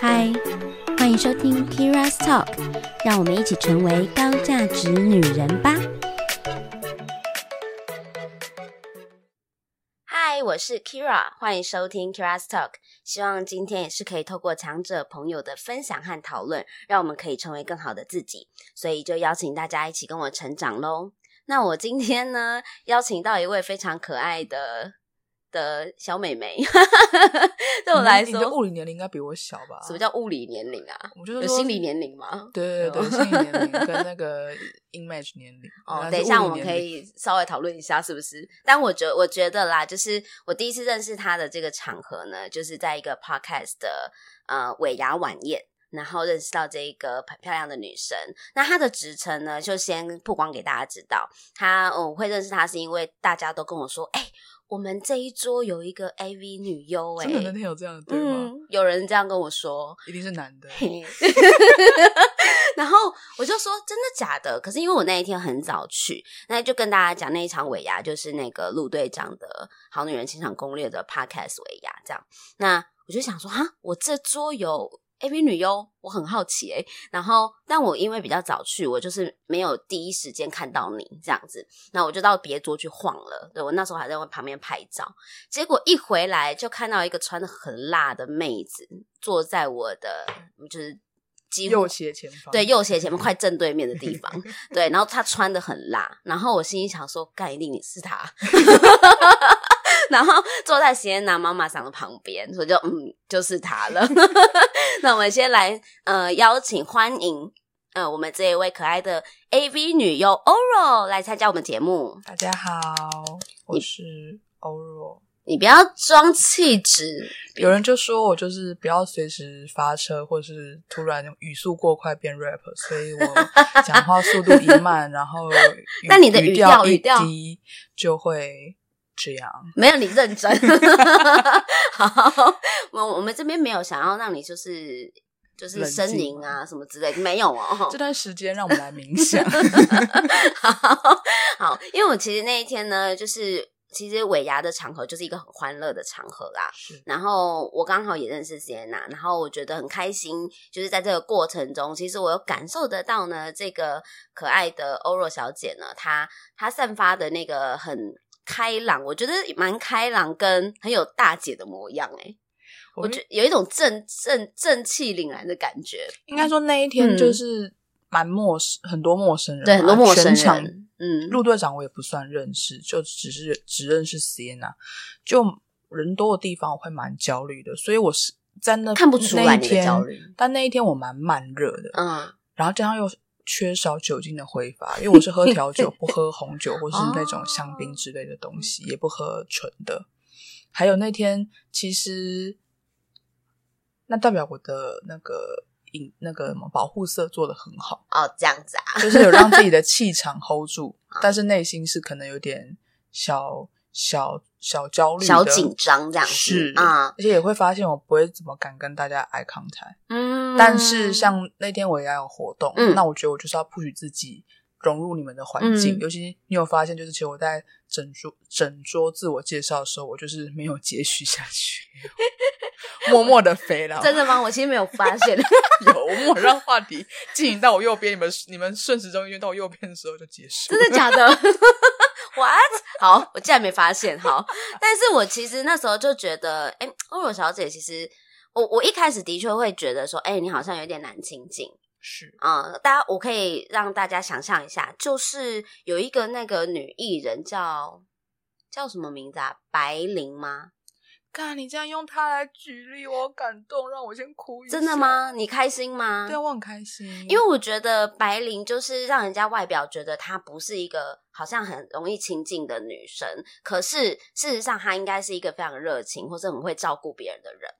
嗨，欢迎收听 Kira's Talk，让我们一起成为高价值女人吧。嗨，我是 Kira，欢迎收听 Kira's Talk。希望今天也是可以透过强者朋友的分享和讨论，让我们可以成为更好的自己。所以就邀请大家一起跟我成长喽。那我今天呢，邀请到一位非常可爱的。的小美眉，对我来说，你的物理年龄应该比我小吧？什么叫物理年龄啊？我就是有心理年龄嘛？对对对，心理年龄跟那个 image 年龄。哦，等一下我们可以稍微讨论一下，是不是？但我觉，我觉得啦，就是我第一次认识她的这个场合呢，就是在一个 podcast 的呃尾牙晚宴，然后认识到这一个漂亮的女生。那她的职称呢，就先曝光给大家知道。她，我会认识她是因为大家都跟我说，哎、欸。我们这一桌有一个 AV 女优，哎，真的那天有这样的对吗？嗯，有人这样跟我说，一定是男的。然后我就说真的假的？可是因为我那一天很早去，那就跟大家讲那一场尾牙就是那个陆队长的好女人情场攻略的 Podcast 尾牙，这样。那我就想说，哈，我这桌有。AV 女优，我很好奇诶、欸、然后但我因为比较早去，我就是没有第一时间看到你这样子，那我就到别桌去晃了。对，我那时候还在旁边拍照，结果一回来就看到一个穿的很辣的妹子坐在我的就是几乎右斜前方，对，右斜前方快正对面的地方，对，然后她穿的很辣，然后我心里想说，干，一定你是她。然后坐在席耶娜妈妈桑的旁边，所以就嗯，就是她了。那我们先来呃邀请欢迎呃我们这一位可爱的 AV 女优 Oro 来参加我们节目。大家好，我是 Oro。你不要装气质，有人就说我就是不要随时发车，或是突然语速过快变 rap，所以我讲话速度一慢，然后但你的语调一低就会。这样没有你认真，好，我我们这边没有想要让你就是就是呻吟啊什么之类的，没有哦。这段时间让我们来冥想，好，好，因为我其实那一天呢，就是其实尾牙的场合就是一个很欢乐的场合啦。是，然后我刚好也认识 Sienna，然后我觉得很开心，就是在这个过程中，其实我有感受得到呢，这个可爱的 Oro 小姐呢，她她散发的那个很。开朗，我觉得蛮开朗，跟很有大姐的模样哎，我觉得有一种正正正气凛然的感觉。应该说那一天就是蛮陌生，嗯、很多陌生人，对，很多陌生人。嗯，陆队长我也不算认识，就只是只认识 Sienna。就人多的地方我会蛮焦虑的，所以我是在那看不出来你的焦虑。但那一天我蛮慢热的，嗯，然后加上又。缺少酒精的挥发，因为我是喝调酒，不喝红酒或是那种香槟之类的东西，也不喝纯的。还有那天，其实那代表我的那个饮那个什么保护色做的很好哦，这样子啊，就是有让自己的气场 hold 住，但是内心是可能有点小。小小焦虑、小紧张这样子是啊，而且也会发现我不会怎么敢跟大家 eye contact。嗯，但是像那天我也要有活动，嗯，那我觉得我就是要 push 自己融入你们的环境。嗯，尤其你有发现，就是其实我在整桌整桌自我介绍的时候，我就是没有接续下去，默默的飞了。真的吗？我其实没有发现，有我默让话题进行到我右边，你们你们顺时钟音乐到我右边的时候就结束。真的假的？What？好，我竟然没发现。好，但是我其实那时候就觉得，哎，Oro 小姐，其实我我一开始的确会觉得说，哎，你好像有点难亲近。是啊、呃，大家我可以让大家想象一下，就是有一个那个女艺人叫叫什么名字啊？白灵吗？看你这样用她来举例，我好感动，让我先哭一下。真的吗？你开心吗？对，我很开心，因为我觉得白灵就是让人家外表觉得她不是一个好像很容易亲近的女生，可是事实上她应该是一个非常热情或者很会照顾别人的人。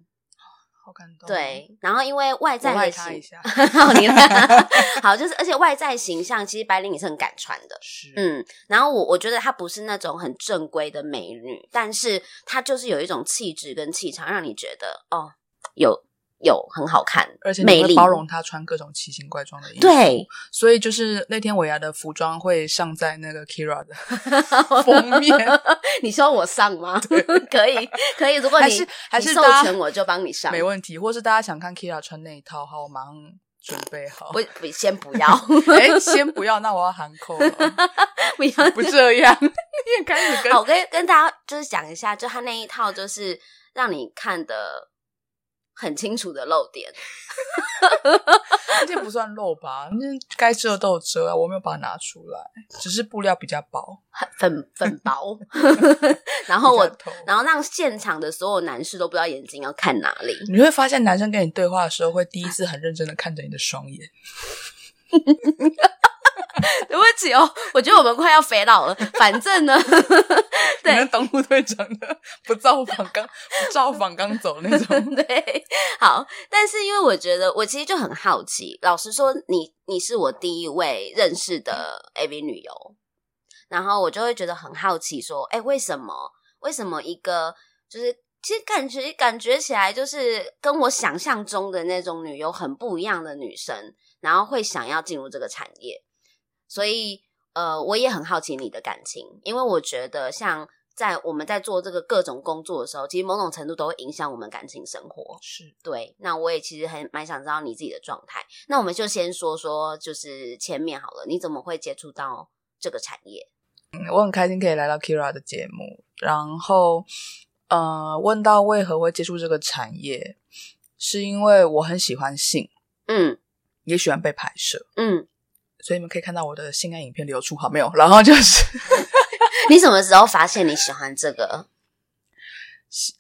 好感动。对，然后因为外在的形，象，你 好，就是而且外在形象，其实白灵也是很敢穿的。是，嗯，然后我我觉得她不是那种很正规的美女，但是她就是有一种气质跟气场，让你觉得哦，有有很好看，而且美丽包容他穿各种奇形怪状的衣服。对，所以就是那天尾牙的服装会上在那个 Kira 的 封面。你说我上吗？可以，可以。如果你还是还是授权，我就帮你上，没问题。或是大家想看 Kira 穿那一套，好，我马上准备好。不，不，先不要。哎，先不要，那我要喊扣了。不要不这样，你也开始跟好，跟跟大家就是讲一下，就他那一套就是让你看的。很清楚的漏点，这不算漏吧？那该遮都有遮啊，我没有把它拿出来，只是布料比较薄，粉粉薄。然后我，然后让现场的所有男士都不知道眼睛要看哪里。你会发现，男生跟你对话的时候，会第一次很认真的看着你的双眼。对不起哦，我觉得我们快要肥老了。反正呢，对，你们当陆队长的不造访刚不造访刚走那种。对，好，但是因为我觉得我其实就很好奇，老实说你，你你是我第一位认识的 AV 女优，然后我就会觉得很好奇，说，哎，为什么？为什么一个就是其实感觉感觉起来就是跟我想象中的那种女优很不一样的女生，然后会想要进入这个产业？所以，呃，我也很好奇你的感情，因为我觉得，像在我们在做这个各种工作的时候，其实某种程度都会影响我们感情生活。是对。那我也其实很蛮想知道你自己的状态。那我们就先说说，就是前面好了，你怎么会接触到这个产业？嗯，我很开心可以来到 Kira 的节目，然后，呃，问到为何会接触这个产业，是因为我很喜欢性，嗯，也喜欢被拍摄，嗯。所以你们可以看到我的性爱影片流出，好没有？然后就是，你什么时候发现你喜欢这个？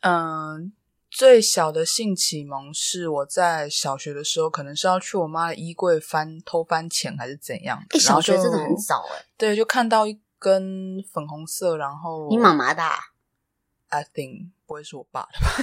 嗯，最小的性启蒙是我在小学的时候，可能是要去我妈的衣柜翻偷翻钱还是怎样？诶，小学真的很早诶。对，就看到一根粉红色，然后你妈妈的？I think 不会是我爸的吧？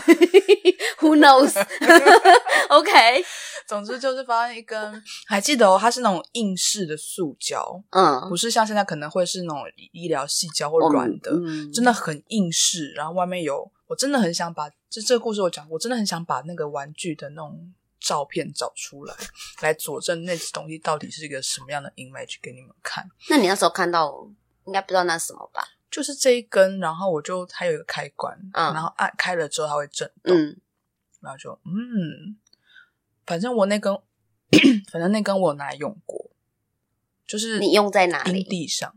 Who knows？OK。总之就是发现一根，还记得哦，它是那种硬式的塑胶，嗯，不是像现在可能会是那种医疗细胶或软的，嗯，真的很硬式。然后外面有，我真的很想把这这个故事我讲，我真的很想把那个玩具的那种照片找出来，来佐证那些东西到底是一个什么样的 image 给你们看。那你那时候看到，应该不知道那是什么吧？就是这一根，然后我就它有一个开关，嗯，然后按开了之后它会震动，嗯，然后就嗯。反正我那根，反正那根我拿来用过，就是你用在哪里？阴蒂上。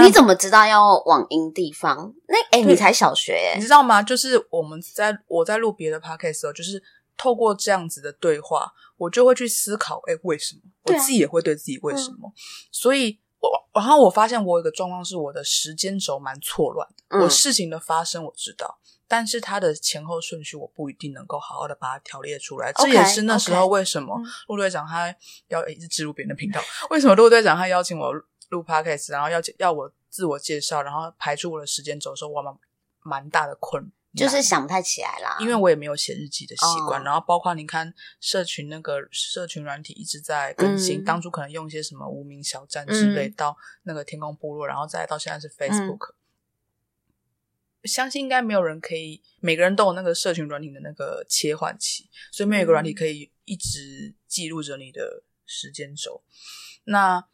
你怎么知道要往阴地方？那哎，你才小学哎，你知道吗？就是我们在我在录别的 podcast 的时候，就是透过这样子的对话，我就会去思考，哎，为什么？我自己也会对自己为什么？所以，我然后我发现我有一个状况是，我的时间轴蛮错乱的。我事情的发生我知道。但是它的前后顺序我不一定能够好好的把它条列出来，这也是那时候为什么陆队长他要一直植入别人的频道，为什么陆队长他邀请我录 podcast，然后要要我自我介绍，然后排出我的时间轴的时候，我蛮蛮大的困，就是想不太起来啦，因为我也没有写日记的习惯，然后包括你看社群那个社群软体一直在更新，当初可能用一些什么无名小站之类，到那个天空部落，然后再到现在是 Facebook。相信应该没有人可以，每个人都有那个社群软体的那个切换器，所以没有一个软体可以一直记录着你的时间轴。那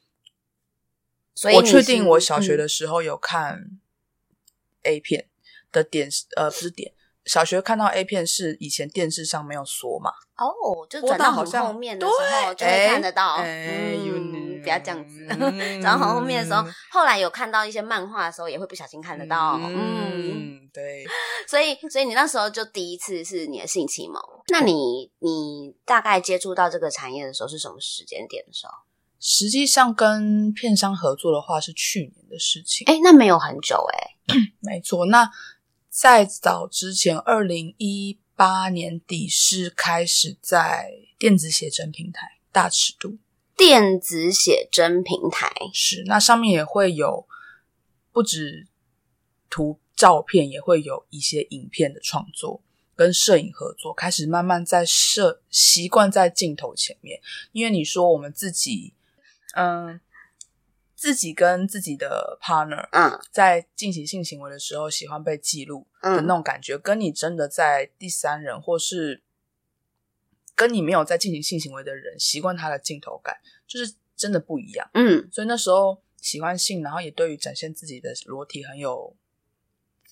所以我确定我小学的时候有看 A 片的点，嗯、呃，不是点。小学看到 A 片是以前电视上没有锁嘛？哦，就转到很后面的时候就会看得到。嗯，不要这样子。转到很后面的时候，后来有看到一些漫画的时候，也会不小心看得到。嗯，对。所以，所以你那时候就第一次是你的性启蒙。那你，你大概接触到这个产业的时候是什么时间点的时候？实际上跟片商合作的话是去年的事情。哎，那没有很久哎。没错，那。在早之前，二零一八年底是开始在电子写真平台大尺度。电子写真平台是，那上面也会有不止图照片，也会有一些影片的创作跟摄影合作，开始慢慢在摄习惯在镜头前面。因为你说我们自己，嗯。自己跟自己的 partner，嗯，在进行性行为的时候，喜欢被记录的那种感觉，嗯，跟你真的在第三人或是跟你没有在进行性行为的人习惯他的镜头感，就是真的不一样。嗯，所以那时候喜欢性，然后也对于展现自己的裸体很有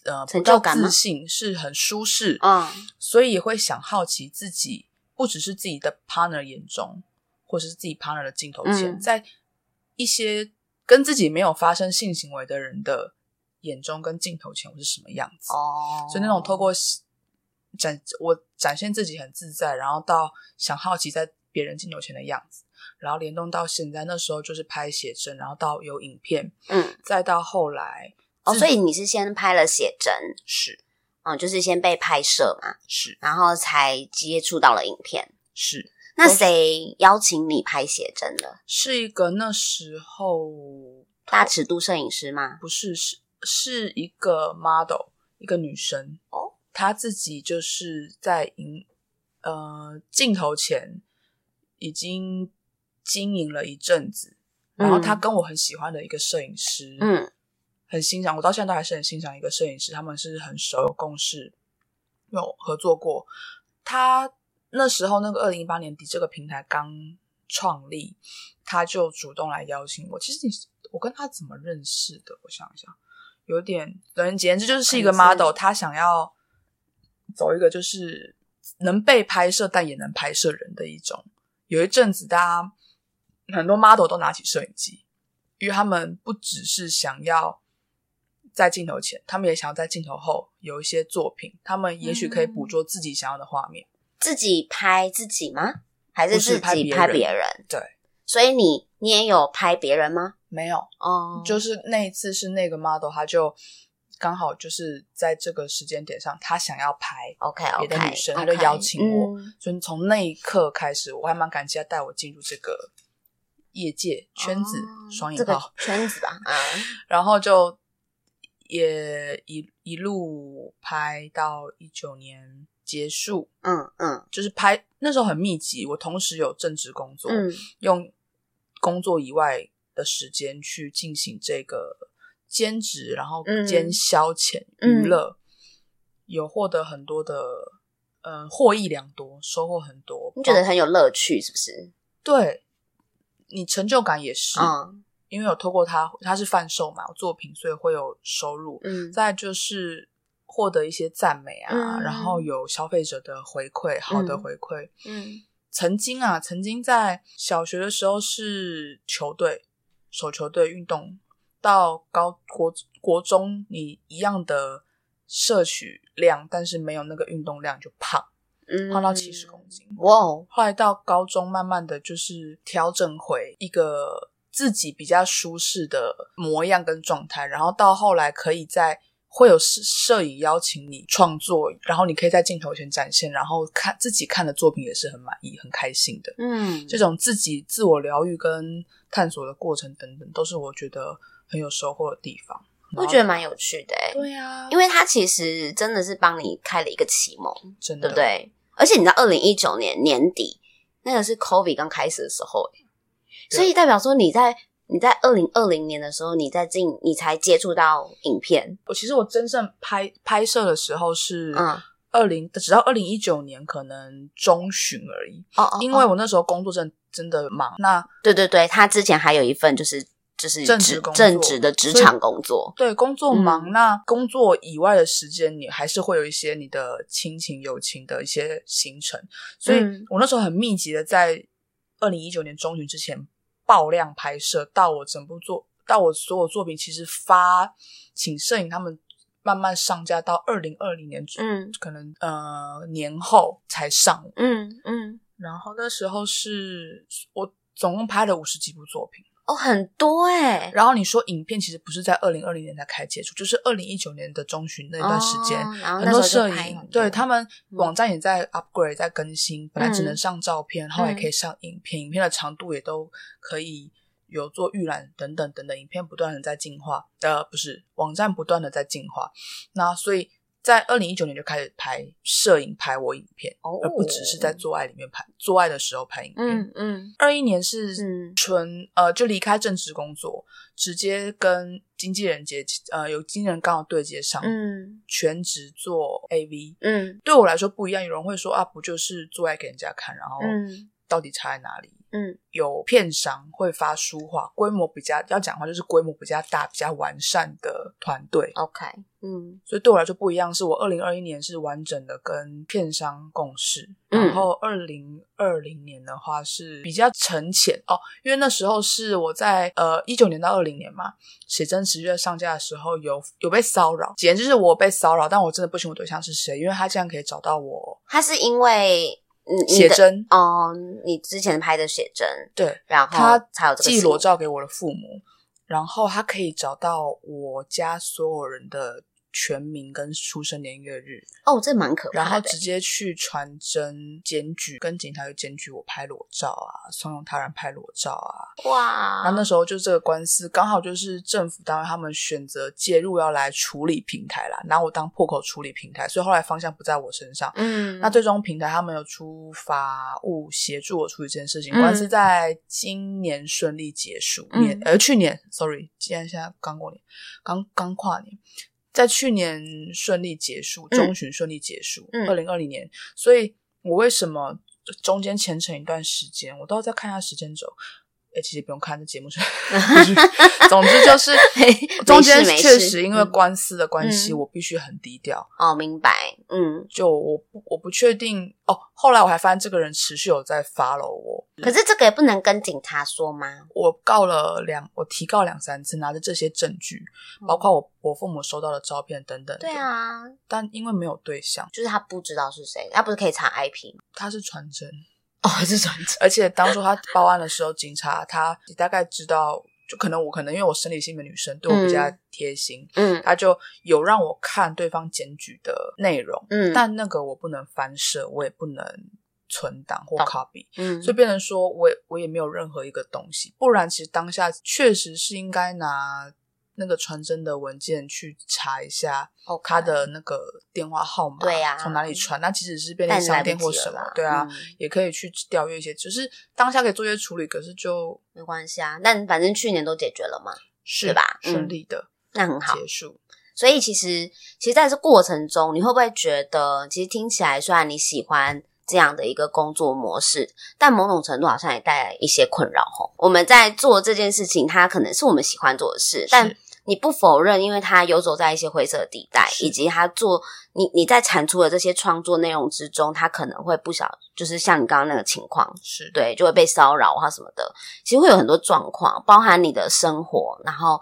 呃成就感自信，是很舒适。嗯，所以也会想好奇自己，不只是自己的 partner 眼中，或者是自己 partner 的镜头前，嗯、在一些跟自己没有发生性行为的人的眼中跟镜头前，我是什么样子？哦，所以那种透过展我展现自己很自在，然后到想好奇在别人镜头前的样子，然后联动到现在，那时候就是拍写真，然后到有影片，嗯，再到后来哦，所以你是先拍了写真，是，嗯，就是先被拍摄嘛，是，然后才接触到了影片，是。那谁邀请你拍写真的？是一个那时候大尺度摄影师吗？不是，是是一个 model，一个女生哦。她自己就是在影呃镜头前已经经营了一阵子，然后她跟我很喜欢的一个摄影师，嗯，很欣赏，我到现在都还是很欣赏一个摄影师，他们是很熟，有共识，有合作过。他。那时候，那个二零一八年底，这个平台刚创立，他就主动来邀请我。其实你，我跟他怎么认识的？我想一想，有点，总而言之，就是是一个 model，他想要走一个就是能被拍摄但也能拍摄人的一种。有一阵子，大家很多 model 都拿起摄影机，因为他们不只是想要在镜头前，他们也想要在镜头后有一些作品，他们也许可以捕捉自己想要的画面。嗯自己拍自己吗？还是自己拍别人？对，所以你你也有拍别人吗？没有哦，就是那一次是那个 model，他就刚好就是在这个时间点上，他想要拍 OK 别的女生，okay, okay, 他就邀请我，嗯、所以从那一刻开始，我还蛮感激他带我进入这个业界圈子，双引号、这个、圈子吧，嗯，然后就也一一路拍到一九年。结束，嗯嗯，就是拍那时候很密集，我同时有正职工作，嗯，用工作以外的时间去进行这个兼职，然后兼消遣娱乐，嗯、有获得很多的，呃，获益良多，收获很多，你觉得很有乐趣，是不是？对，你成就感也是，嗯，因为有透过他，他是贩售嘛，作品，所以会有收入，嗯，再就是。获得一些赞美啊，嗯、然后有消费者的回馈，好的回馈。嗯，曾经啊，曾经在小学的时候是球队，手球队运动，到高国国中，你一样的摄取量，但是没有那个运动量就胖，嗯、胖到七十公斤。哇哦！后来到高中，慢慢的就是调整回一个自己比较舒适的模样跟状态，然后到后来可以在。会有摄摄影邀请你创作，然后你可以在镜头前展现，然后看自己看的作品也是很满意、很开心的。嗯，这种自己自我疗愈跟探索的过程等等，都是我觉得很有收获的地方。我觉得蛮有趣的，欸，对啊，因为它其实真的是帮你开了一个启蒙，真的，对不对？而且你知道，二零一九年年底那个是 COVID 刚开始的时候，所以代表说你在。你在二零二零年的时候，你在进，你才接触到影片。我其实我真正拍拍摄的时候是嗯二零，直到二零一九年可能中旬而已。哦，哦，因为我那时候工作真真的忙。那对对对，他之前还有一份就是就是正职工作正职的职场工作。对，工作忙。嗯、那工作以外的时间，你还是会有一些你的亲情、友情的一些行程。所以我那时候很密集的在二零一九年中旬之前。爆量拍摄到我整部作，到我所有作品，其实发请摄影他们慢慢上架到二零二零年，嗯，可能呃年后才上，嗯嗯，然后那时候是我总共拍了五十几部作品。哦，很多哎、欸。然后你说影片其实不是在二零二零年才开始接触，就是二零一九年的中旬那段时间，哦、很多摄影，对他们网站也在 upgrade，在更新。本来只能上照片，然后也可以上影片，影片的长度也都可以有做预览等等等等，影片不断的在进化。呃，不是，网站不断的在进化。那所以在二零一九年就开始拍摄影，拍我影片，哦、而不只是在做爱里面拍，做爱的时候拍影片。嗯嗯，二一年是纯、嗯、呃，就离开正职工作，直接跟经纪人接呃，有经纪人刚好对接上，嗯，全职做 AV，嗯，对我来说不一样。有人会说啊，不就是做爱给人家看，然后到底差在哪里？嗯，有片商会发书画，规模比较要讲的话，就是规模比较大、比较完善的团队。OK，嗯，所以对我来说不一样，是我二零二一年是完整的跟片商共事，嗯、然后二零二零年的话是比较沉潜哦，因为那时候是我在呃一九年到二零年嘛，写真十月上架的时候有有被骚扰，简直就是我被骚扰，但我真的不清楚对象是谁，因为他竟然可以找到我，他是因为。写真哦，你之前拍的写真，对，然后他才有这个寄裸照给我的父母，然后他可以找到我家所有人的。全名跟出生年月日哦，这蛮可怕的。然后直接去传真检举，跟警察去检举我拍裸照啊，怂恿他人拍裸照啊。哇！然后那时候就这个官司刚好就是政府单位他们选择介入要来处理平台啦，拿我当破口处理平台，所以后来方向不在我身上。嗯，那最终平台他们有出法务协助我处理这件事情，嗯、官司在今年顺利结束。年、嗯、呃去年，sorry，今天现在刚过年，刚刚跨年。在去年顺利结束，中旬顺利结束，二零二零年。所以我为什么中间前程一段时间，我都要再看一下时间轴。哎，其实不用看这节目是，总之就是中间确实因为官司的关系，嗯、我必须很低调。哦，明白。嗯，就我不我不确定哦。后来我还发现这个人持续有在 follow 我，可是这个也不能跟警察说吗？我告了两，我提告两三次，拿着这些证据，嗯、包括我我父母收到的照片等等。对啊，但因为没有对象，就是他不知道是谁，他不是可以查 IP 吗？他是传真。哦，是传真。而且当初他报案的时候，警察他大概知道，就可能我可能因为我生理性的女生对我比较贴心，嗯，他就有让我看对方检举的内容，嗯，但那个我不能翻设，我也不能存档或 copy，嗯，所以变成说我也我也没有任何一个东西，不然其实当下确实是应该拿。那个传真的文件去查一下，他的那个电话号码，对呀，从哪里传？那即使是便利商店或什么，对啊，也可以去调阅一些，只是当下可以做一些处理，可是就没关系啊。但反正去年都解决了嘛，是吧？顺利的，那很好。结束。所以其实，其实在这过程中，你会不会觉得，其实听起来虽然你喜欢这样的一个工作模式，但某种程度好像也带来一些困扰吼。我们在做这件事情，它可能是我们喜欢做的事，但你不否认，因为他游走在一些灰色地带，以及他做你你在产出的这些创作内容之中，他可能会不小，就是像你刚刚那个情况，是对，就会被骚扰啊什么的。其实会有很多状况，包含你的生活，然后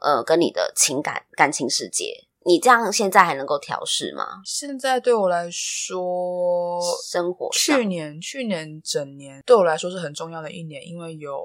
呃，跟你的情感感情世界，你这样现在还能够调试吗？现在对我来说，生活去年去年整年对我来说是很重要的一年，因为有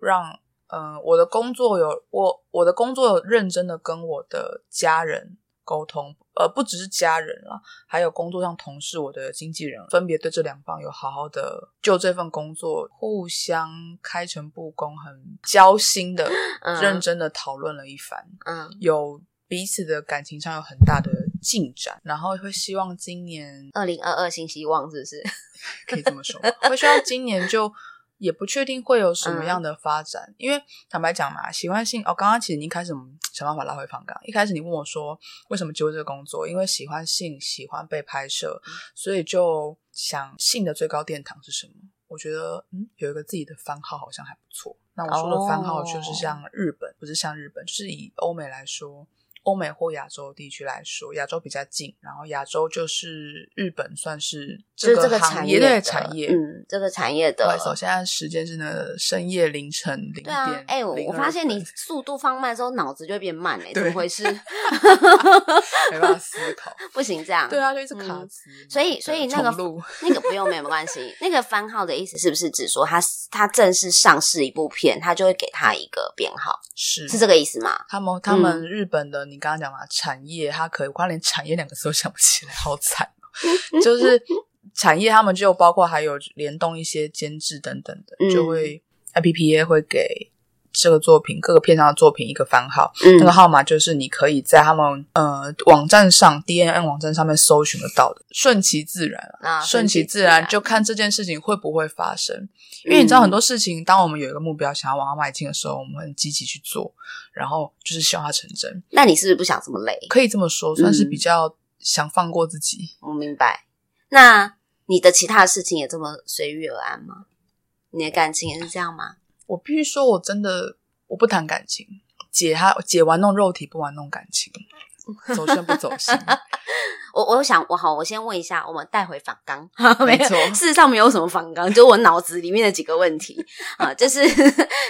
让。嗯、呃，我的工作有我我的工作有认真的跟我的家人沟通，呃，不只是家人啦，还有工作上同事，我的经纪人分别对这两方有好好的就这份工作互相开诚布公，很交心的、嗯、认真的讨论了一番，嗯，有彼此的感情上有很大的进展，然后会希望今年二零二二新希望是不是 可以这么说？会希望今年就。也不确定会有什么样的发展，嗯、因为坦白讲嘛，喜欢性哦。刚刚其实你一开始我们想办法拉回访纲，一开始你问我说为什么接这个工作，因为喜欢性，喜欢被拍摄，嗯、所以就想性的最高殿堂是什么？我觉得嗯，有一个自己的番号好像还不错。那我说的番号就是像日本，哦、不是像日本，就是以欧美来说。欧美或亚洲地区来说，亚洲比较近，然后亚洲就是日本，算是这个行业的产业，嗯，这个产业的。首先，时间是呢深夜凌晨零点。哎，我发现你速度放慢之后，脑子就会变慢哎，怎么回事？没办法思考，不行这样。对啊，就一直卡词。所以，所以那个那个不用没有关系。那个番号的意思是不是指说，他他正式上市一部片，他就会给他一个编号？是是这个意思吗？他们他们日本的。你刚刚讲嘛，产业它可以，我刚连产业两个字都想不起来，好惨哦。就是 产业，他们就包括还有联动一些监制等等的，嗯、就会 IPPA 会给这个作品各个片上的作品一个番号，嗯、那个号码就是你可以在他们呃网站上 DNN 网站上面搜寻得到的，顺其自然啊，顺其自然就看这件事情会不会发生。因为你知道很多事情，当我们有一个目标想要往它迈进的时候，我们很积极去做，然后就是希望它成真。那你是不是不想这么累？可以这么说，算是比较想放过自己。我明白。那你的其他的事情也这么随遇而安吗？你的感情也是这样吗？我必须说，我真的我不谈感情，姐她姐玩弄肉体，不玩弄感情，走心不走心。我我想我好，我先问一下，我们带回访纲，没错，事实上没有什么访纲，就我脑子里面的几个问题啊，就是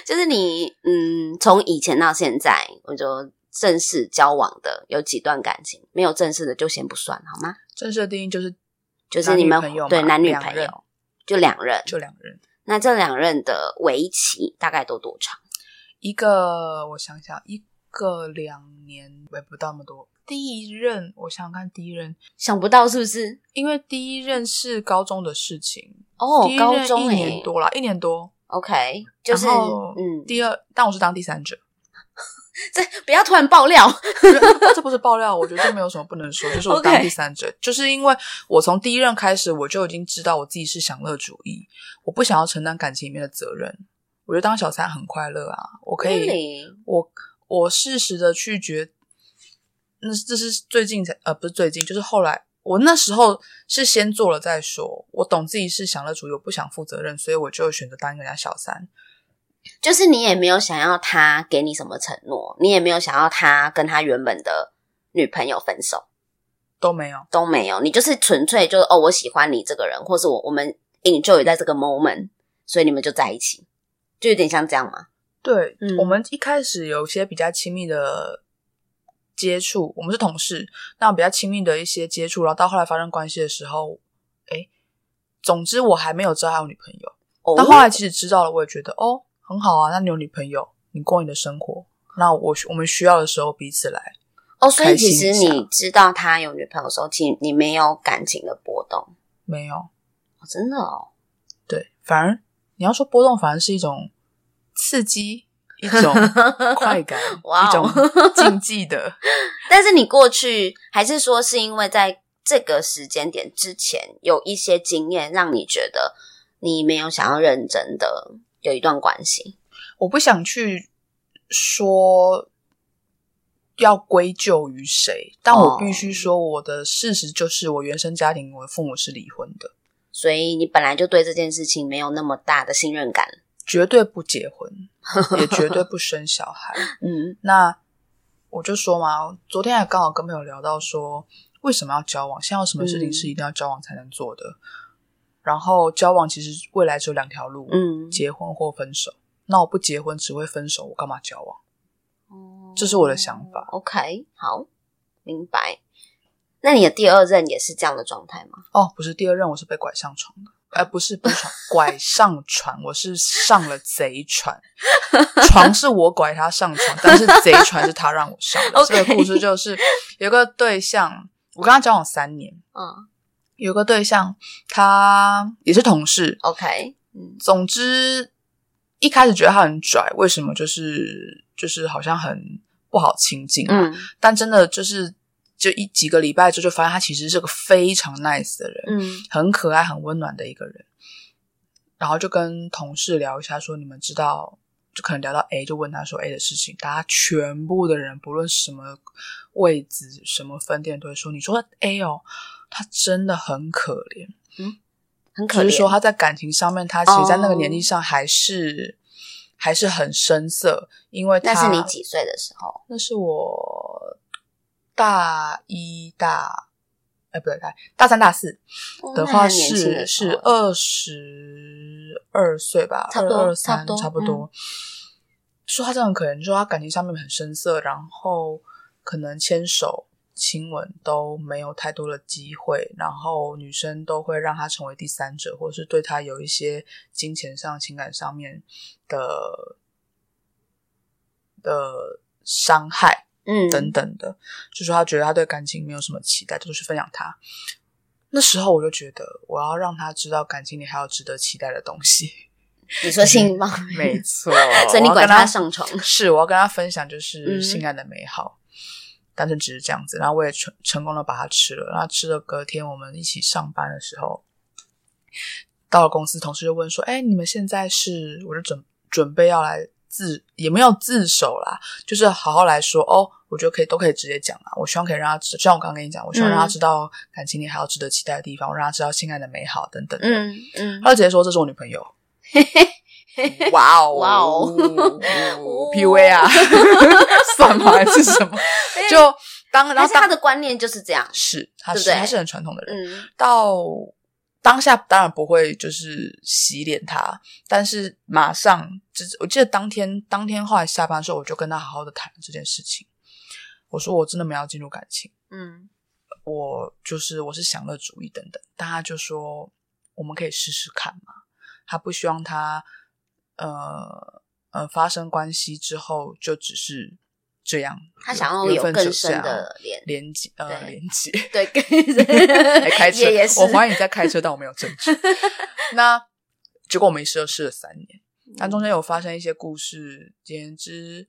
就是你嗯，从以前到现在，我就正式交往的有几段感情，没有正式的就先不算好吗？正式的定义就是就是你们对男女朋友就两人，就两任。那这两任的为期大概都多长？一个我想想，一个两年，也不到那么多。第一任，我想想看，第一任想不到是不是？因为第一任是高中的事情哦，高中一年多啦，一年多。OK，就是嗯，第二，但我是当第三者。这不要突然爆料，这不是爆料，我觉得这没有什么不能说，就是我当第三者.就是因为我从第一任开始，我就已经知道我自己是享乐主义，我不想要承担感情里面的责任。我觉得当小三很快乐啊，我可以?我我适时的去觉。那这是最近才呃，不是最近，就是后来我那时候是先做了再说。我懂自己是享乐主义，我不想负责任，所以我就选择当一个人家小三。就是你也没有想要他给你什么承诺，你也没有想要他跟他原本的女朋友分手，都没有，都没有。你就是纯粹就是哦，我喜欢你这个人，或是我我们 enjoy 在这个 moment，所以你们就在一起，就有点像这样吗？对，嗯，我们一开始有些比较亲密的。接触，我们是同事，那比较亲密的一些接触，然后到后来发生关系的时候，哎，总之我还没有知道他有女朋友，但后来其实知道了，我也觉得哦，很好啊，那你有女朋友，你过你的生活，那我我们需要的时候彼此来哦，所以其实你知道他有女朋友的时候，其实你没有感情的波动，没有，哦，真的哦，对，反而你要说波动，反而是一种刺激。一种 快感，哇一种禁忌的。但是你过去还是说，是因为在这个时间点之前有一些经验，让你觉得你没有想要认真的有一段关系。我不想去说要归咎于谁，但我必须说，我的事实就是，我原生家庭，我的父母是离婚的，所以你本来就对这件事情没有那么大的信任感。绝对不结婚，也 绝对不生小孩。嗯，那我就说嘛，昨天还刚好跟朋友聊到说，为什么要交往？现在有什么事情是一定要交往才能做的？嗯、然后交往其实未来只有两条路，嗯，结婚或分手。那我不结婚只会分手，我干嘛交往？哦，这是我的想法。OK，好，明白。那你的第二任也是这样的状态吗？哦，不是，第二任我是被拐上床的。哎、呃、不是不是床，拐上船，我是上了贼船。床是我拐他上床，但是贼船是他让我上的。这个故事就是有个对象，我跟他交往三年，嗯，有个对象，他也是同事，OK，嗯，总之一开始觉得他很拽，为什么？就是就是好像很不好亲近，嗯，但真的就是。就一几个礼拜之后，就发现他其实是个非常 nice 的人，嗯，很可爱、很温暖的一个人。然后就跟同事聊一下，说：“你们知道，就可能聊到 A，就问他说 A 的事情。大家全部的人，不论什么位置、什么分店，都会说：‘你说 A 哦，他真的很可怜，嗯，很可怜。’就是说他在感情上面，他其实，在那个年纪上还是、哦、还是很生涩，因为他那是你几岁的时候？那是我。”大一大，哎，不对，大大三大四的话是、哦、是二十二岁吧，二二三差不多。说他真的很可怜，说他感情上面很生涩，然后可能牵手、亲吻都没有太多的机会，然后女生都会让他成为第三者，或者是对他有一些金钱上、情感上面的的伤害。嗯，等等的，就说他觉得他对感情没有什么期待，就去分享他。那时候我就觉得，我要让他知道感情里还有值得期待的东西。你说性吗，没错，所以你管他上床，是我要跟他分享就是性爱的美好，嗯、单纯只是这样子。然后我也成成功的把它吃了，然后吃了隔天我们一起上班的时候，到了公司，同事就问说：“哎，你们现在是？”我就准准备要来自，也没有自首啦，就是好好来说哦。我觉得可以，都可以直接讲啊。我希望可以让他知道，就像我刚刚跟你讲，我希望让他知道感情里还有值得期待的地方，嗯、我让他知道性爱的美好等等的。嗯嗯，他就直接说这是我女朋友。哇哦哇哦，PUA 啊，算吗？还是什么？就当然后他的观念就是这样，是他是他是很传统的人。嗯、到当下当然不会就是洗脸他，但是马上就是我记得当天当天后来下班的时候，我就跟他好好的谈这件事情。我说我真的没有进入感情，嗯，我就是我是享乐主义等等，但他就说我们可以试试看嘛，他不希望他呃呃发生关系之后就只是这样，他想要有更深的连连接呃连接，对，还开 车，也是我怀疑你在开车，但我没有证据。那结果我们试了试了三年，但中间有发生一些故事，简直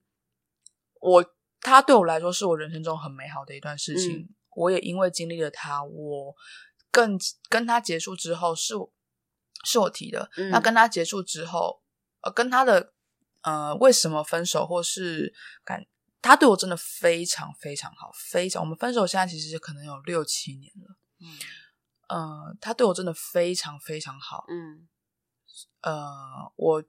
我。他对我来说是我人生中很美好的一段事情，嗯、我也因为经历了他，我更跟他结束之后是我是我提的。嗯、那跟他结束之后，呃，跟他的呃为什么分手，或是感他对我真的非常非常好，非常。我们分手现在其实可能有六七年了，嗯，呃，他对我真的非常非常好，嗯，呃，我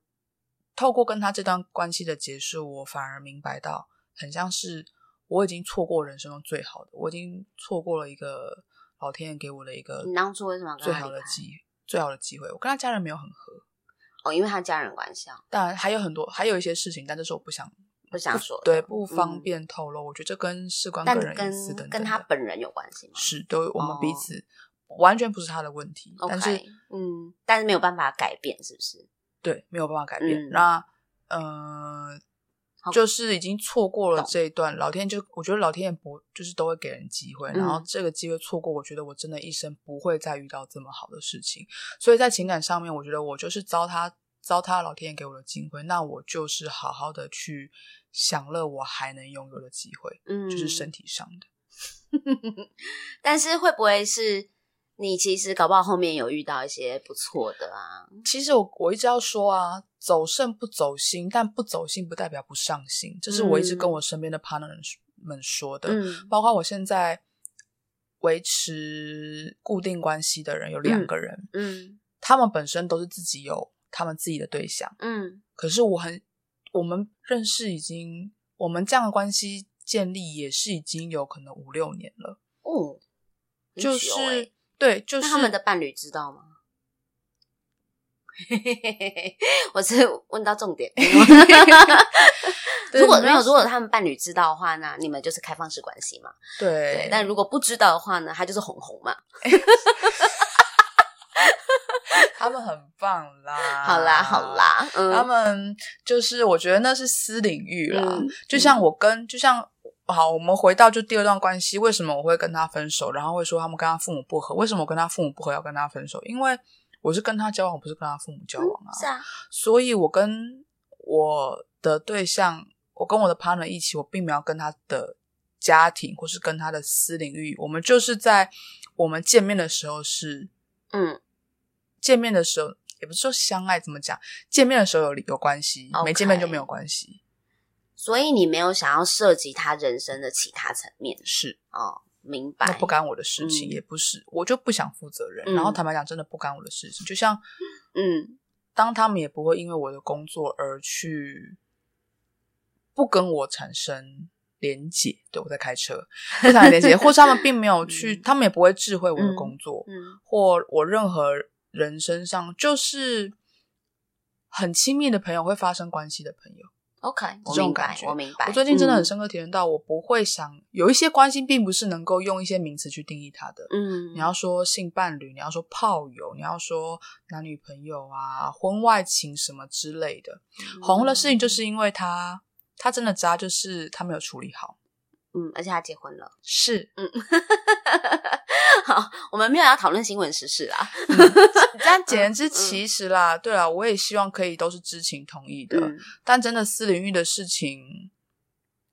透过跟他这段关系的结束，我反而明白到。很像是我已经错过人生中最好的，我已经错过了一个老天爷给我的一个。你当初为什么最好的机最好的机会？我跟他家人没有很合哦，因为他家人关系啊。当然还有很多，还有一些事情，但这是我不想不想说，对，不方便透露。嗯、我觉得这跟事关个人隐私等等跟他本人有关系吗？是，都我们彼此、哦、完全不是他的问题。Okay, 但是，嗯，但是没有办法改变，是不是？对，没有办法改变。嗯、那，呃。就是已经错过了这一段，老天就我觉得老天爷不就是都会给人机会，然后这个机会错过，我觉得我真的一生不会再遇到这么好的事情，所以在情感上面，我觉得我就是糟蹋糟蹋老天爷给我的机会，那我就是好好的去享乐我还能拥有的机会，嗯，就是身体上的。但是会不会是？你其实搞不好后面有遇到一些不错的啊。其实我我一直要说啊，走肾不走心，但不走心不代表不上心，这是我一直跟我身边的 partner 们说的。嗯，包括我现在维持固定关系的人有两个人，嗯，嗯，他们本身都是自己有他们自己的对象，嗯，可是我很我们认识已经我们这样的关系建立也是已经有可能五六年了，哦，就是。对，就是他们的伴侣知道吗？我是问到重点。如果没有，如果他们伴侣知道的话，那你们就是开放式关系嘛？对，对。但如果不知道的话呢，他就是红红嘛。他们很棒啦，好啦，好啦。嗯、他们就是，我觉得那是私领域啦。嗯、就像我跟，就像。好，我们回到就第二段关系，为什么我会跟他分手？然后会说他们跟他父母不和，为什么我跟他父母不和要跟他分手？因为我是跟他交往，我不是跟他父母交往啊。是啊，所以我跟我的对象，我跟我的 partner 一起，我并没有跟他的家庭或是跟他的私领域，我们就是在我们见面的时候是，嗯，见面的时候也不是说相爱，怎么讲？见面的时候有有关系，Okay. 没见面就没有关系。所以你没有想要涉及他人生的其他层面，是哦，明白。那不干我的事情，嗯、也不是，我就不想负责任。嗯、然后坦白讲，真的不干我的事情。就像，嗯，当他们也不会因为我的工作而去不跟我产生连结。对，我在开车，不产生连结，或是他们并没有去，嗯、他们也不会智慧我的工作，或我任何人身上，就是很亲密的朋友会发生关系的朋友。OK，这种感觉，我明白。我最近真的很深刻体验到，我不会想、嗯、有一些关心，并不是能够用一些名词去定义它的。嗯，你要说性伴侣，你要说炮友，你要说男女朋友啊，婚外情什么之类的。红、嗯、的事情就是因为他，他真的渣，就是他没有处理好。嗯，而且他结婚了。是，嗯，好，我们没有要讨论新闻时事啦。嗯、但简言之，其实啦，嗯、对啦，我也希望可以都是知情同意的。嗯、但真的私领域的事情，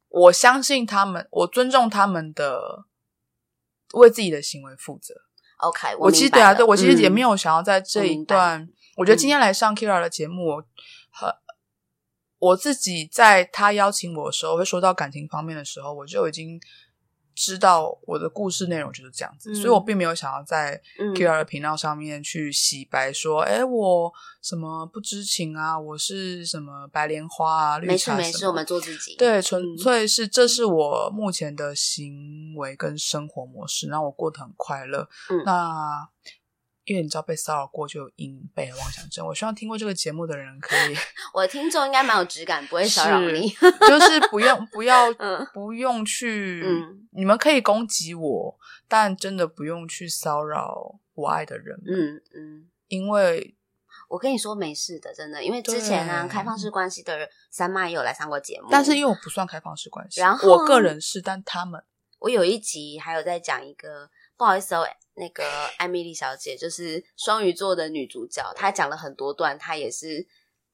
我相信他们，我尊重他们的为自己的行为负责。OK，我，我其实对啊，对我其实也没有想要在这一段。嗯、我，我觉得今天来上 Kyria 的节目，和、嗯、我自己在他邀请我的时候，会说到感情方面的时候，我就已经。知道我的故事内容就是这样子，嗯、所以我并没有想要在 Kyria 的频道上面去洗白，说，哎、嗯，我什么不知情啊，我是什么白莲花啊，绿茶没事，我们做自己。对，纯粹是这是我目前的行为跟生活模式，让我过得很快乐。嗯、那。因为你知道被骚扰过就有阴影背妄想症，我希望听过这个节目的人可以，我的听众应该蛮有质感，不会骚扰你，就是不用不要、嗯、不用去，嗯、你们可以攻击我，但真的不用去骚扰我爱的人们，嗯嗯，因为我跟你说没事的，真的，因为之前呢，对开放式关系的人三妈也有来上过节目，但是因为我不算开放式关系，然后我个人是，但他们，我有一集还有在讲一个，不好意思哦。那个艾米丽小姐就是双鱼座的女主角，她讲了很多段，她也是，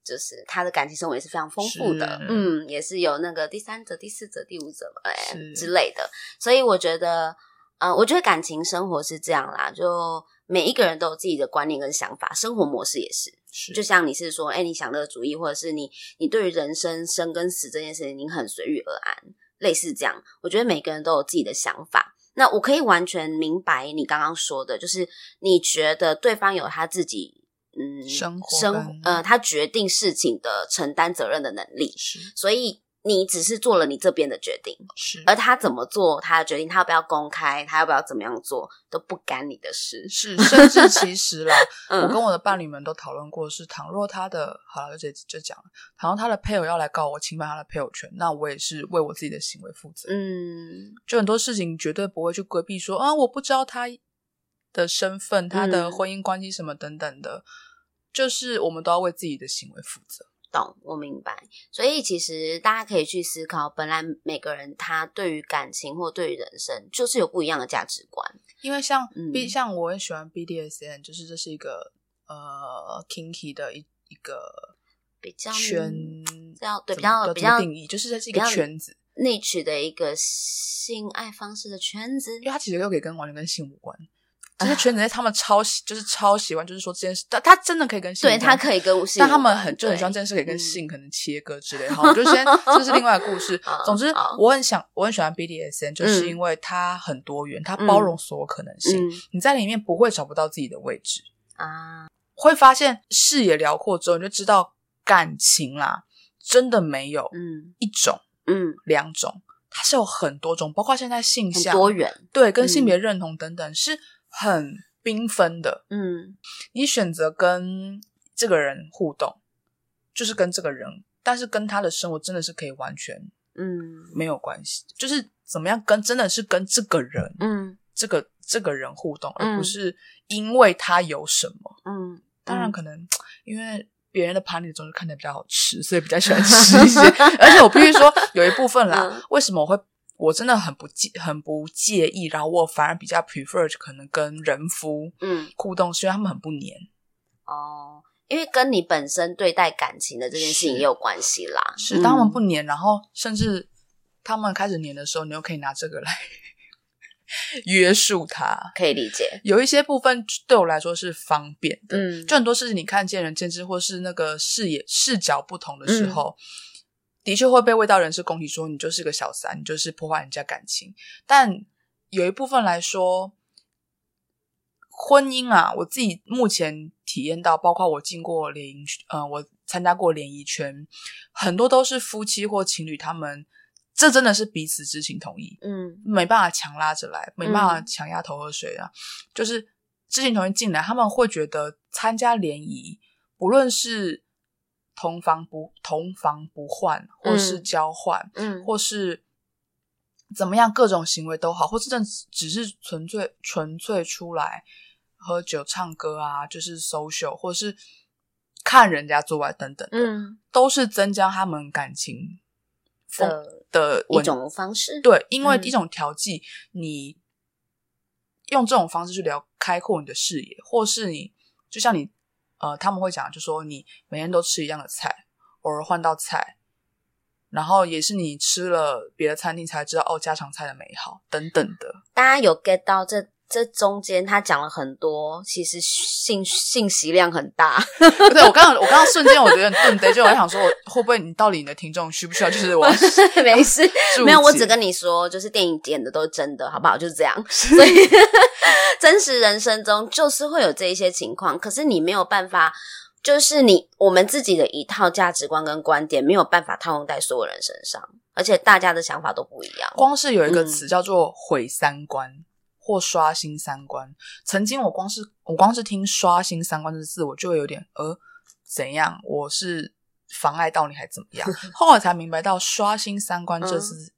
就是她的感情生活也是非常丰富的，嗯，也是有那个第三者、第四者、第五者哎是。之类的，所以我觉得，嗯、呃，我觉得感情生活是这样啦，就每一个人都有自己的观念跟想法，生活模式也是，是。就像你是说，哎，你享乐主义，或者是你你对于人生生跟死这件事情，你很随遇而安，类似这样，我觉得每个人都有自己的想法。那我可以完全明白你刚刚说的，就是你觉得对方有他自己嗯生活生呃他决定事情的承担责任的能力，是所以。你只是做了你这边的决定，是，而他怎么做，他的决定，他要不要公开，他要不要怎么样做，都不干你的事。是，甚至其实啦，嗯、我跟我的伴侣们都讨论过，是倘若他的，好了，就就讲了，倘若他的配偶要来告我侵犯他的配偶权，那我也是为我自己的行为负责。嗯，就很多事情绝对不会去规避说，说啊，我不知道他的身份、他的婚姻关系什么等等的，嗯、就是我们都要为自己的行为负责。懂，我明白。所以其实大家可以去思考，本来每个人他对于感情或对于人生，就是有不一样的价值观。因为像 B，、嗯、像我很喜欢 BDSN，就是这是一个呃 kinky 的一一个比较圈，要对比较比较定义，就是这是一个圈子内取的一个性爱方式的圈子，因为它其实又可以跟完全跟性无关。这些圈子，他们超喜，就是超喜欢，就是说这件事，他他真的可以跟性，对他可以跟性，但他们很就很希望这件事可以跟性可能切割之类。好，我就先这是另外一个故事。总之，我很想，我很喜欢 BDSN，就是因为它很多元，它包容所有可能性。你在里面不会找不到自己的位置啊，会发现视野辽阔之后，你就知道感情啦，真的没有嗯。一种嗯。两种，它是有很多种，包括现在性向多元，对，跟性别认同等等是。很缤纷的，嗯，你选择跟这个人互动，就是跟这个人，但是跟他的生活真的是可以完全，嗯，没有关系，就是怎么样跟真的是跟这个人，嗯，这个这个人互动，而不是因为他有什么，嗯，当然可能因为别人的盘里总是看起来比较好吃，所以比较喜欢吃一些，而且我必须说有一部分啦，为什么我会？我真的很不介很不介意，然后我反而比较 prefer 可能跟人夫嗯互动，虽然他们很不黏哦，因为跟你本身对待感情的这件事情也有关系啦。是，是当他们不黏，然后甚至他们开始黏的时候，你又可以拿这个来 约束他，可以理解。有一些部分对我来说是方便的，嗯，就很多事情你看见仁见智，或是那个视野视角不同的时候。嗯的确会被味道人士攻击说，你就是个小三，你就是破坏人家感情。但有一部分来说，婚姻啊，我自己目前体验到，包括我进过联谊，呃，我参加过联谊圈，很多都是夫妻或情侣，他们这真的是彼此知情同意，嗯，没办法强拉着来，没办法强压头喝水啊，嗯、就是知情同意进来，他们会觉得参加联谊，不论是。同房不同房不换，或是交换，嗯，嗯或是怎么样，各种行为都好，或是这只是纯粹纯粹出来喝酒唱歌啊，就是 social，或是看人家做爱等等的，嗯，都是增加他们感情的的一种方式。对，因为一种调剂，嗯、你用这种方式去聊开阔你的视野，或是你就像你呃，他们会讲，就说你每天都吃一样的菜，偶尔换道菜。然后也是你吃了别的餐厅才知道哦，家常菜的美好等等的。大家有 get 到这这中间他讲了很多，其实信信息量很大。对，我刚刚我刚刚瞬间我觉得很顿呆，就我想说，会不会你到底你的听众需不需要？就是我 没事，没有，我只跟你说，就是电影演的都是真的，好不好？就是这样。所以 真实人生中就是会有这一些情况，可是你没有办法。就是你我们自己的一套价值观跟观点没有办法套用在所有人身上，而且大家的想法都不一样。光是有一个词叫做“毁三观”或“刷新三观”，曾经我光是我光是听“刷新三观”这字，我就会有点呃怎样？我是妨碍到你还怎么样？后来才明白到“刷新三观”这是、嗯、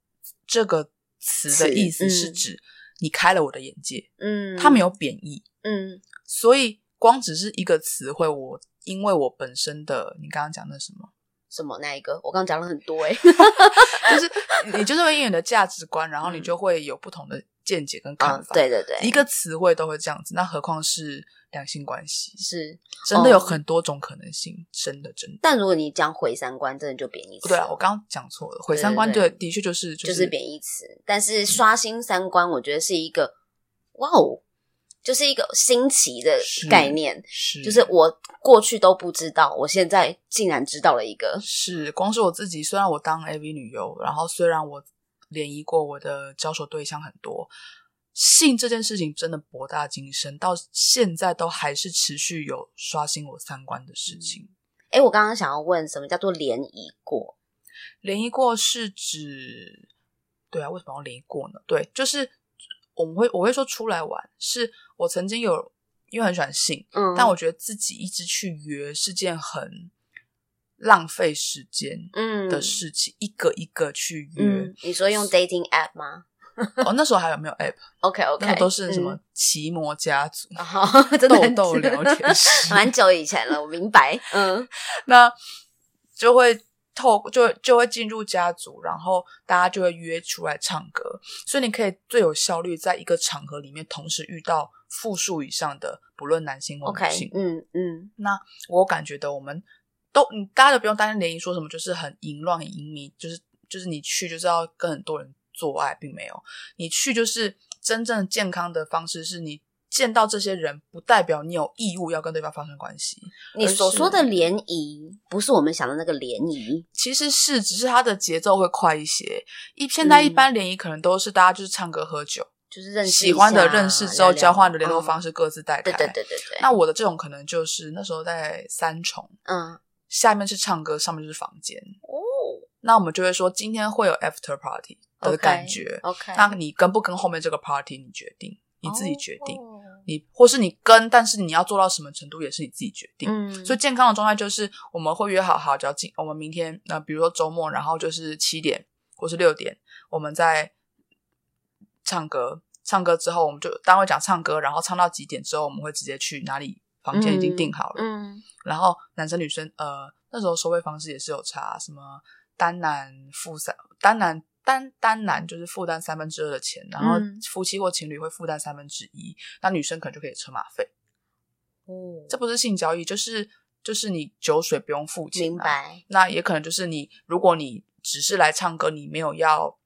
这个词的意思是指你开了我的眼界，嗯，它没有贬义，嗯，所以光只是一个词汇我。因为我本身的，你刚刚讲的什么什么那一个，我刚刚讲了很多诶 就是你就是会因为你的价值观，然后你就会有不同的见解跟看法。嗯、对对对，一个词汇都会这样子，那何况是两性关系？是真的有很多种可能性，哦、真的真的。但如果你讲毁三观，真的就贬义词。对啊，我刚刚讲错了，毁三观对，的确就是就是贬义词。但是刷新三观，我觉得是一个、嗯、哇哦。就是一个新奇的概念，是，是就是我过去都不知道，我现在竟然知道了一个。是，光是我自己，虽然我当 AV 女优，然后虽然我联谊过我的交手对象很多，性这件事情真的博大精深，到现在都还是持续有刷新我三观的事情。诶、嗯欸、我刚刚想要问，什么叫做联谊过？联谊过是指，对啊，为什么要联谊过呢？对，就是。我们会我会说出来玩，是我曾经有因为很喜欢性，嗯，但我觉得自己一直去约是件很浪费时间嗯的事情，嗯，一个一个去约。嗯，你说用 dating app 吗？哦，那时候还有没有 app？OK OK，那都是什么奇摩家族，豆豆聊天室，蛮久以前了，我明白。嗯，那就会。透就就会进入家族，然后大家就会约出来唱歌，所以你可以最有效率在一个场合里面同时遇到复数以上的，不论男性或女性。嗯嗯。那我感觉的，我们都你大家都不用担心联谊说什么，就是很淫乱、很淫靡，就是就是你去就是要跟很多人做爱，并没有。你去就是真正健康的方式，是你。见到这些人，不代表你有义务要跟对方发生关系。你所说的联谊，不是我们想的那个联谊，其实是只是它的节奏会快一些。一现在一般联谊可能都是大家就是唱歌喝酒，就是认识喜欢的认识之后交换的联络方式，各自带开。对对对对对。那我的这种可能就是那时候在三重，嗯，下面是唱歌，上面就是房间。哦，那我们就会说今天会有 after party 的感觉。OK，那你跟不跟后面这个 party，你决定。你自己决定，你或是你跟，但是你要做到什么程度也是你自己决定。嗯，所以健康的状态就是我们会约好好，只要今我们明天那比如说周末，然后就是七点或是六点，我们在唱歌。唱歌之后，我们就单位讲唱歌，然后唱到几点之后，我们会直接去哪里房间已经订好了。嗯，然后男生女生呃那时候收费方式也是有差，什么单男负三单男。单单男就是负担三分之二的钱，然后夫妻或情侣会负担三分之一，嗯，那女生可能就可以车马费。哦，这不是性交易，就是就是你酒水不用付钱，啊。明白。那也可能就是你，如果你只是来唱歌，你没有要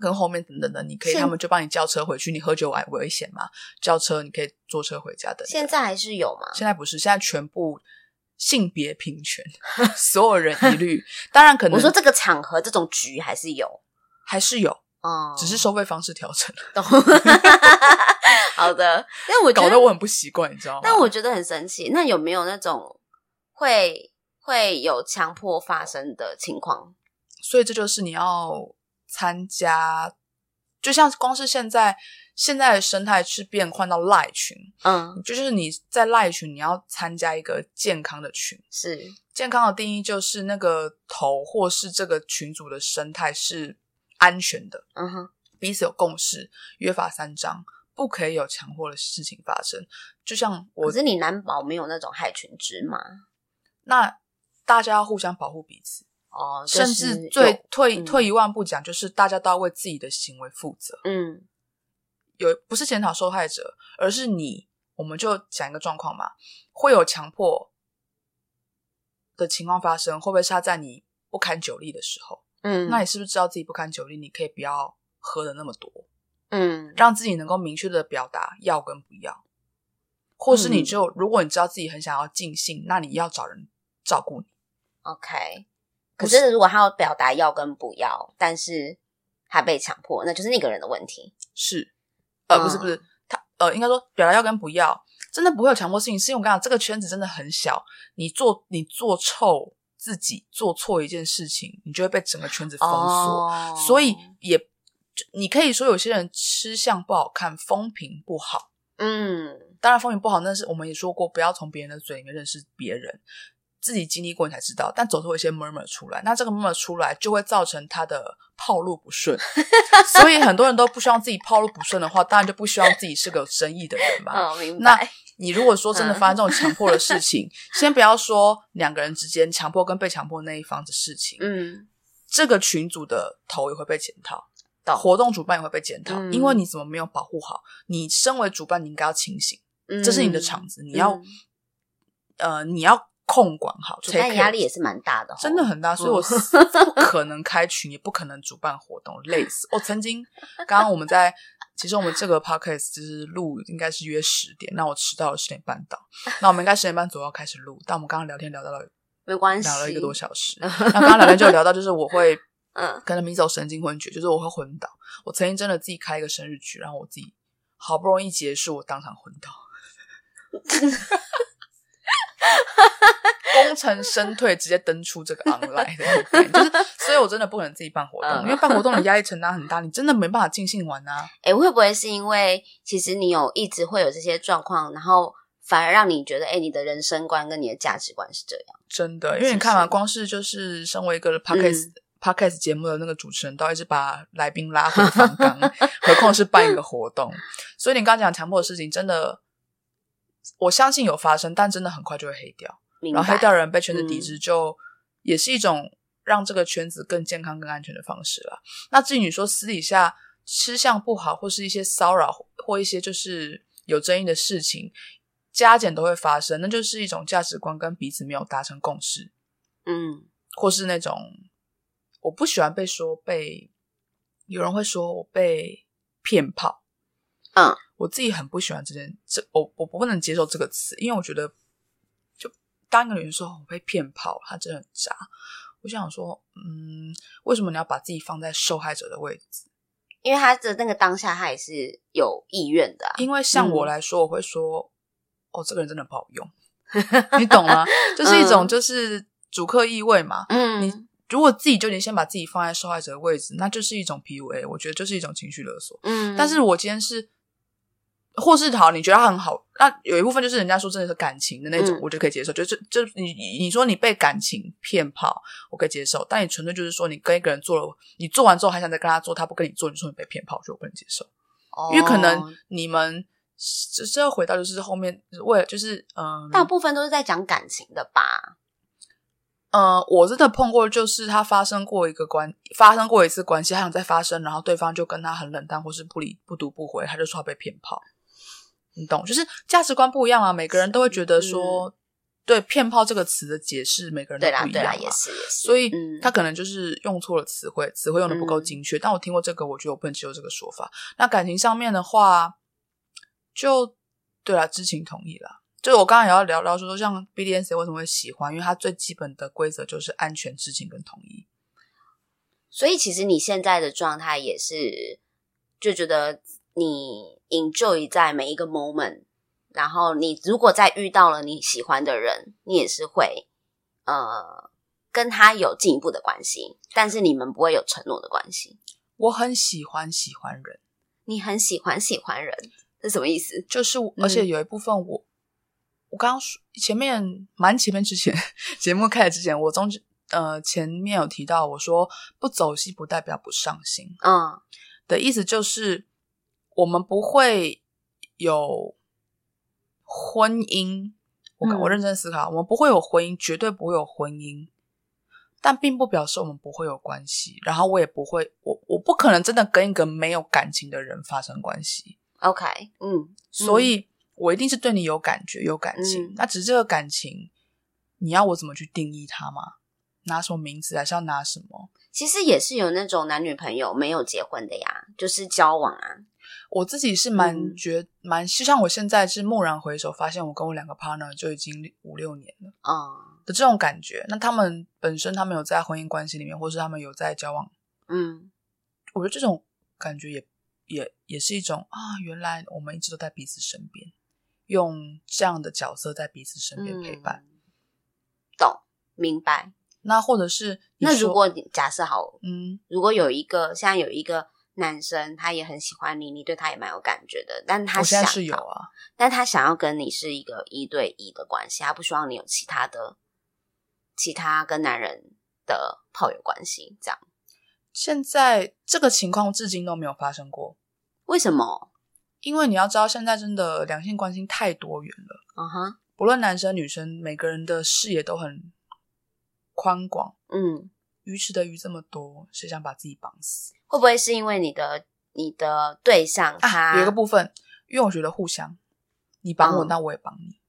跟后面等等的，你可以他们就帮你叫车回去。你喝酒危危险嘛？叫车你可以坐车回家的。现在还是有吗？现在不是，现在全部性别平权，所有人一律。当然可能我说这个场合这种局还是有。还是有，哦，只是收费方式调整了。懂 好的，因为我搞得我很不习惯，你知道吗？但我觉得很神奇。那有没有那种会会有强迫发生的情况？所以这就是你要参加，就像光是现在现在的生态是变换到赖群，嗯，就是你在赖群，你要参加一个健康的群，是健康的定义就是那个头或是这个群组的生态是。安全的，嗯哼，彼此有共识，约法三章，不可以有强迫的事情发生。就像我，可是你难保没有那种害群之马。那大家要互相保护彼此。哦，就是、甚至最退、嗯、退一万步讲，就是大家都要为自己的行为负责。嗯，有不是检讨受害者，而是你，我们就讲一个状况嘛，会有强迫的情况发生，会不会是他在你不堪酒力的时候？嗯，那你是不是知道自己不堪酒力？你可以不要喝的那么多，嗯，让自己能够明确的表达要跟不要，或是你就、嗯、如果你知道自己很想要尽兴，那你要找人照顾你。OK，可是如果他要表达要跟不要，但是他被强迫，那就是那个人的问题。是，呃，嗯、不是不是，他呃，应该说表达要跟不要，真的不会有强迫性，是因为我跟你讲，这个圈子真的很小，你做你做臭。自己做错一件事情，你就会被整个圈子封锁，oh. 所以也你可以说有些人吃相不好看，风评不好。嗯，当然风评不好，但是我们也说过，不要从别人的嘴里面认识别人，自己经历过你才知道。但总是会有一些 murmur 出来，那这个 murmur 出来就会造成他的套路不顺，所以很多人都不希望自己套路不顺的话，当然就不希望自己是个有争议的人嘛。哦，明白。那你如果说真的发生这种强迫的事情，嗯、先不要说两个人之间强迫跟被强迫那一方的事情，嗯，这个群组的头也会被检讨，到活动主办也会被检讨，嗯、因为你怎么没有保护好？你身为主办，你应该要清醒，嗯、这是你的场子，你要，嗯、呃，你要。控管好，主办压力也是蛮大的，真的很大，所以我 不可能开群，也不可能主办活动，累死。我曾经，刚刚我们在，其实我们这个 podcast 就是录，应该是约十点，那我迟到了十点半到，那我们应该十点半左右开始录，但我们刚刚聊天聊到了，没关系，聊了一个多小时。那刚刚聊天就聊到，就是我会，嗯，可能迷走神经昏厥，就是我会昏倒。我曾经真的自己开一个生日局，然后我自己好不容易结束，我当场昏倒。功成身退，直接登出这个 online 的，就是，所以我真的不可能自己办活动，嗯、因为办活动的压力承担很大，你真的没办法尽兴玩啊。诶会不会是因为其实你有一直会有这些状况，然后反而让你觉得，诶你的人生观跟你的价值观是这样？真的，因为你看嘛，光是就是身为一个 podcast、嗯、podcast 节目的那个主持人，都一直把来宾拉回访纲，何况是办一个活动。所以你刚刚讲强迫的事情，真的，我相信有发生，但真的很快就会黑掉。然后黑掉人被圈子抵制，就也是一种让这个圈子更健康、更安全的方式了。那至于你说私底下吃相不好，或是一些骚扰，或一些就是有争议的事情，加减都会发生，那就是一种价值观跟彼此没有达成共识。嗯，或是那种我不喜欢被说被有人会说我被骗炮。嗯，我自己很不喜欢这件这我我不能接受这个词，因为我觉得。就当一个女人说我被骗炮，她真的很渣。我想说，嗯，为什么你要把自己放在受害者的位置？因为他的那个当下，他也是有意愿的啊。因为像我来说，我会说，嗯、哦，这个人真的不好用，你懂吗？就是一种就是主客意味嘛。嗯，你如果自己就已经先把自己放在受害者的位置，那就是一种 PUA，我觉得就是一种情绪勒索。嗯，但是我今天是。或是好，你觉得他很好，那有一部分就是人家说真的是感情的那种，嗯、我就可以接受。就是就你你说你被感情骗跑，我可以接受。但你纯粹就是说你跟一个人做了，你做完之后还想再跟他做，他不跟你做，你说你被骗跑，就我不能接受。哦、因为可能你们这这要回到就是后面为了就是嗯，大部分都是在讲感情的吧？嗯，我真的碰过，就是他发生过一个关，发生过一次关系，他想再发生，然后对方就跟他很冷淡，或是不理不读不回，他就说他被骗跑。你懂，就是价值观不一样啊。每个人都会觉得说，嗯、对“骗炮”这个词的解释，每个人都不一样。对啦，对啦，也是，也是。所以他可能就是用错了词汇，词汇用的不够精确。嗯、但我听过这个，我觉得我不能接受这个说法。那感情上面的话，就对啦，知情同意了。就是我刚刚也要聊聊说，说像 BDSM 为什么会喜欢，因为它最基本的规则就是安全、知情跟同意。所以其实你现在的状态也是，就觉得你。enjoy 在每一个 moment，然后你如果再遇到了你喜欢的人，你也是会呃跟他有进一步的关系，但是你们不会有承诺的关系。我很喜欢喜欢人，你很喜欢喜欢人，是什么意思？就是而且有一部分我，嗯、我刚刚说前面蛮前面之前 节目开始之前，我中呃前面有提到我说不走心不代表不上心，嗯的意思就是。我们不会有婚姻，我我认真思考，嗯、我们不会有婚姻，绝对不会有婚姻。但并不表示我们不会有关系。然后我也不会，我我不可能真的跟一个没有感情的人发生关系。OK，嗯，所以我一定是对你有感觉、有感情。嗯、那只是这个感情，你要我怎么去定义它吗？拿什么名字，还是要拿什么？其实也是有那种男女朋友没有结婚的呀，就是交往啊。我自己是蛮觉蛮，就像我现在是蓦然回首，发现我跟我两个 partner 就已经五六年了啊的这种感觉。那他们本身他们有在婚姻关系里面，或是他们有在交往，嗯，我觉得这种感觉也也也是一种啊，原来我们一直都在彼此身边，用这样的角色在彼此身边陪伴，嗯，懂，明白。那或者是那如果你假设好，嗯，如果有一个现在有一个。男生他也很喜欢你，你对他也蛮有感觉的，但他想我现在是有啊，但他想要跟你是一个一对一的关系，他不希望你有其他的其他跟男人的炮友关系。这样，现在这个情况至今都没有发生过。为什么？因为你要知道，现在真的两性关系太多元了。嗯哼，不论男生女生，每个人的视野都很宽广。嗯，鱼池的鱼这么多，谁想把自己绑死？会不会是因为你的你的对象他、啊、有一个部分，因为我觉得互相，你帮我，嗯、那我也帮你，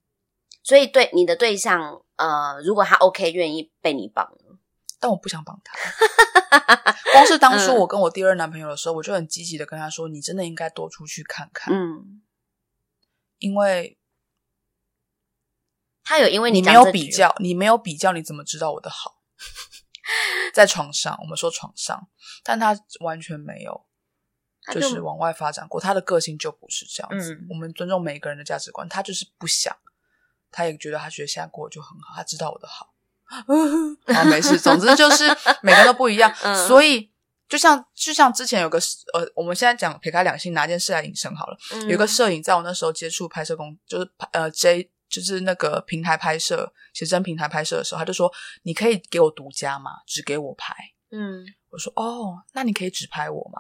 所以对你的对象，呃，如果他 OK 愿意被你绑，但我不想绑他。光是当初我跟我第二男朋友的时候，嗯、我就很积极的跟他说：“你真的应该多出去看看。”嗯，因为他有因为你，你没有比较，你没有比较，你怎么知道我的好？在床上，我们说床上，但他完全没有，就是往外发展过。他的个性就不是这样子。嗯、我们尊重每一个人的价值观，他就是不想，他也觉得他觉得现在过得就很好，他知道我的好。啊，没事，总之就是每个人都不一样。嗯、所以就像就像之前有个呃，我们现在讲撇开两性，拿件事来引申好了。嗯、有个摄影在我那时候接触拍摄工，就是拍呃 J。就是那个平台拍摄，写真平台拍摄的时候，他就说：“你可以给我独家吗？只给我拍。”嗯，我说：“哦，那你可以只拍我吗？”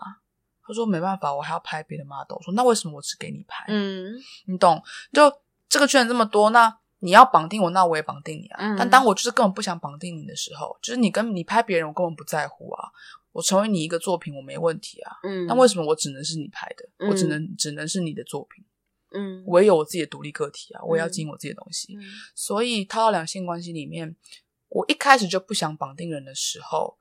他说：“没办法，我还要拍别的 model。”我说：“那为什么我只给你拍？”嗯，你懂？就这个圈这么多，那你要绑定我，那我也绑定你啊。嗯，但当我就是根本不想绑定你的时候，就是你跟你拍别人，我根本不在乎啊。我成为你一个作品，我没问题啊。嗯，那为什么我只能是你拍的？嗯，我只能只能是你的作品？嗯，我也有我自己的独立个体啊，我也要经营我自己的东西。嗯，所以套到两性关系里面，我一开始就不想绑定人的时候，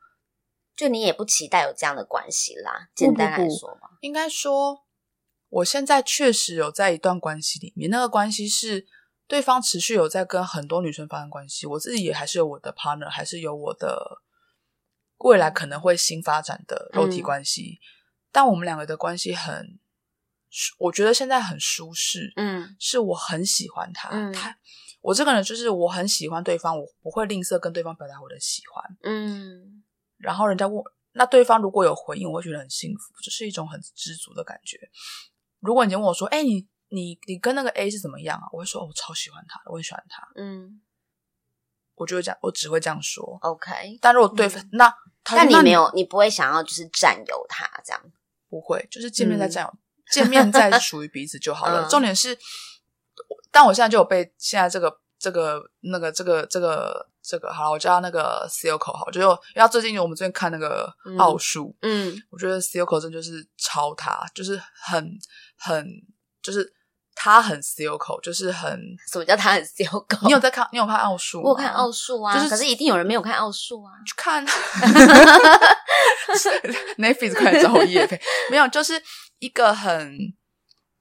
就你也不期待有这样的关系啦。简单来说嘛，应该说，我现在确实有在一段关系里面，那个关系是对方持续有在跟很多女生发生关系，我自己也还是有我的 partner，还是有我的未来可能会新发展的肉体关系，嗯，但我们两个的关系很。我觉得现在很舒适，嗯，是我很喜欢他，嗯，他，我这个人就是我很喜欢对方，我不会吝啬跟对方表达我的喜欢，嗯，然后人家问，那对方如果有回应，我会觉得很幸福，就是一种很知足的感觉。如果你问我说，哎，你你你跟那个 A 是怎么样啊？我会说，哦，我超喜欢他，我很喜欢他，嗯，我就会这样，我只会这样说，OK。但如果对方，嗯，那，但你没有，你不会想要就是占有他这样，不会，就是见面再占有。嗯见面再属于彼此就好了。嗯、重点是，但我现在就有被现在这个这个那个这个这个这个好了，我叫那个 Silco 好，就因为最近我们最近看那个奥数，嗯，我觉得 Coco 真就是超他，就是很很就是他很 Silco，就是很什么叫他很 Silco？你有在看？你有看奥数？我有看奥数啊，就是可是一定有人没有看奥数啊，去看。Netflix 快来找我业配，没有，就是。一个很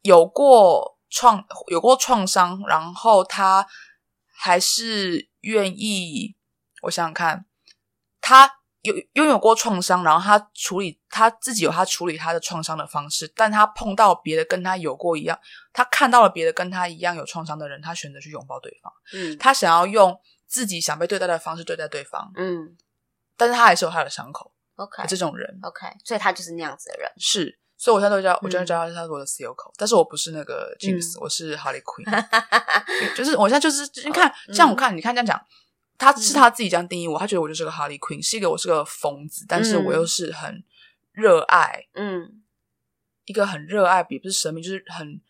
有过创有过创伤，然后他还是愿意。我想想看，他有拥有过创伤，然后他处理他自己有他处理他的创伤的方式，但他碰到别的跟他有过一样，他看到了别的跟他一样有创伤的人，他选择去拥抱对方。嗯，他想要用自己想被对待的方式对待对方。嗯，但是他还是有他的伤口。OK，这种人，OK，所以他就是那样子的人。是。所以，我现在都叫，我现在叫他，他是我的 Silco，但是我不是那个 James，我是 Harley Quinn，就是我现在就是你看，像我看，你看这样讲，他是他自己这样定义我，他觉得我就是个 Harley Quinn，是一个我是个疯子，但是我又是很热爱，嗯，一个很热爱，也不是生命，就是很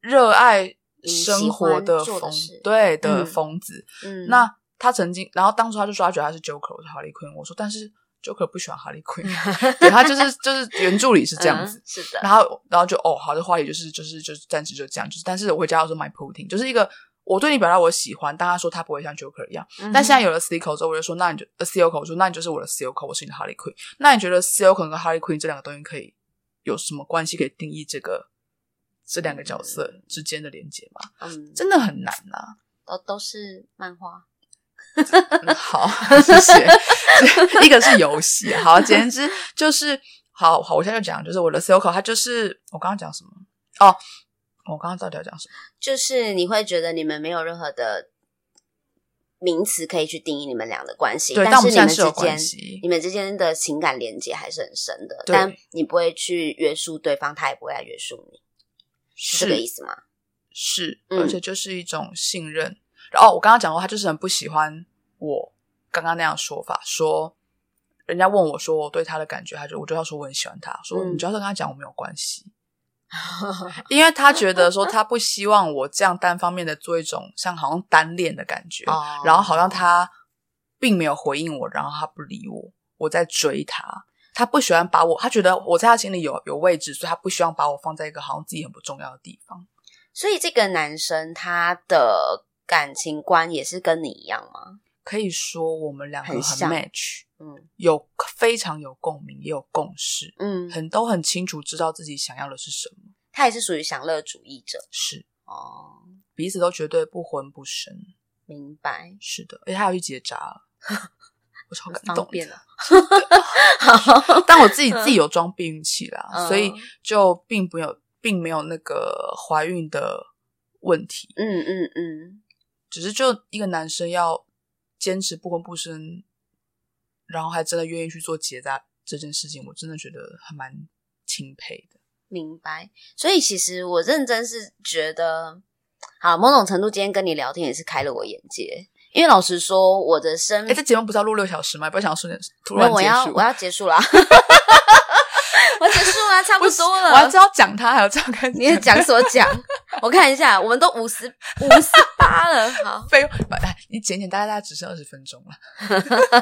热爱生活的疯，对的疯子。嗯，那他曾经，然后当初他就说他觉得他是 Joker，我是 Harley Quinn，我说但是 Joker 不喜欢 Harley Quinn，对他就是就是原著里是这样子，嗯、是的。然后然后就哦，好的话也就是就是就是暂时就这样，就是但是我会叫他说 My Putin，就是一个我对你表达我喜欢，但他说他不会像 Joker 一样。嗯、但现在有了 Silco 之后，我就说那你就 Silco，我说那你就是我的 Silco，我是你的 Harley Quinn。那你觉得 Silco 跟 Harley Quinn 这两个东西可以有什么关系？可以定义这个这两个角色之间的连接吗？嗯，真的很难呐、啊。都都是漫画、嗯，好，谢谢。一个是游戏，好，简直就是好好。我现在就讲，就是我的 Silco，它就是我刚刚讲什么？哦，我刚刚到底要讲什么？就是你会觉得你们没有任何的名词可以去定义你们俩的关系，对，但是你们之间你们之间的情感连接还是很深的，但你不会去约束对方，他也不会来约束你，是这个意思吗？是，而且就是一种信任。嗯、然后我刚刚讲过，他就是很不喜欢我刚刚那样说法，说人家问我说我对他的感觉，他就我就要说我很喜欢他，说你就要跟他讲我没有关系，嗯、因为他觉得说他不希望我这样单方面的做一种像好像单恋的感觉，哦、然后好像他并没有回应我，然后他不理我，我在追他，他不喜欢把我，他觉得我在他心里有有位置，所以他不希望把我放在一个好像自己很不重要的地方。所以这个男生他的感情观也是跟你一样吗？可以说我们两个很 match，嗯，有非常有共鸣，也有共识，嗯，很都很清楚知道自己想要的是什么。他也是属于享乐主义者，是哦，彼此都绝对不婚不生，明白？是的，而且他要去结扎了，我超感动。变了，但我自己自己有 装避孕器啦，嗯、所以就并没有。并没有那个怀孕的问题，嗯嗯嗯，嗯嗯只是就一个男生要坚持不婚不生，然后还真的愿意去做结扎这件事情，我真的觉得还蛮钦佩的。明白，所以其实我认真是觉得，好，某种程度今天跟你聊天也是开了我眼界，因为老实说，我的生，哎，这节目不是要录六小时吗？不要想要瞬间突然结束，我要我要结束了。我结束了，差不多了。我还知道讲他，还要这样看，你也讲所讲。我看一下，我们都五十五十八了。好，废话，你剪剪，大概大概只剩二十分钟了。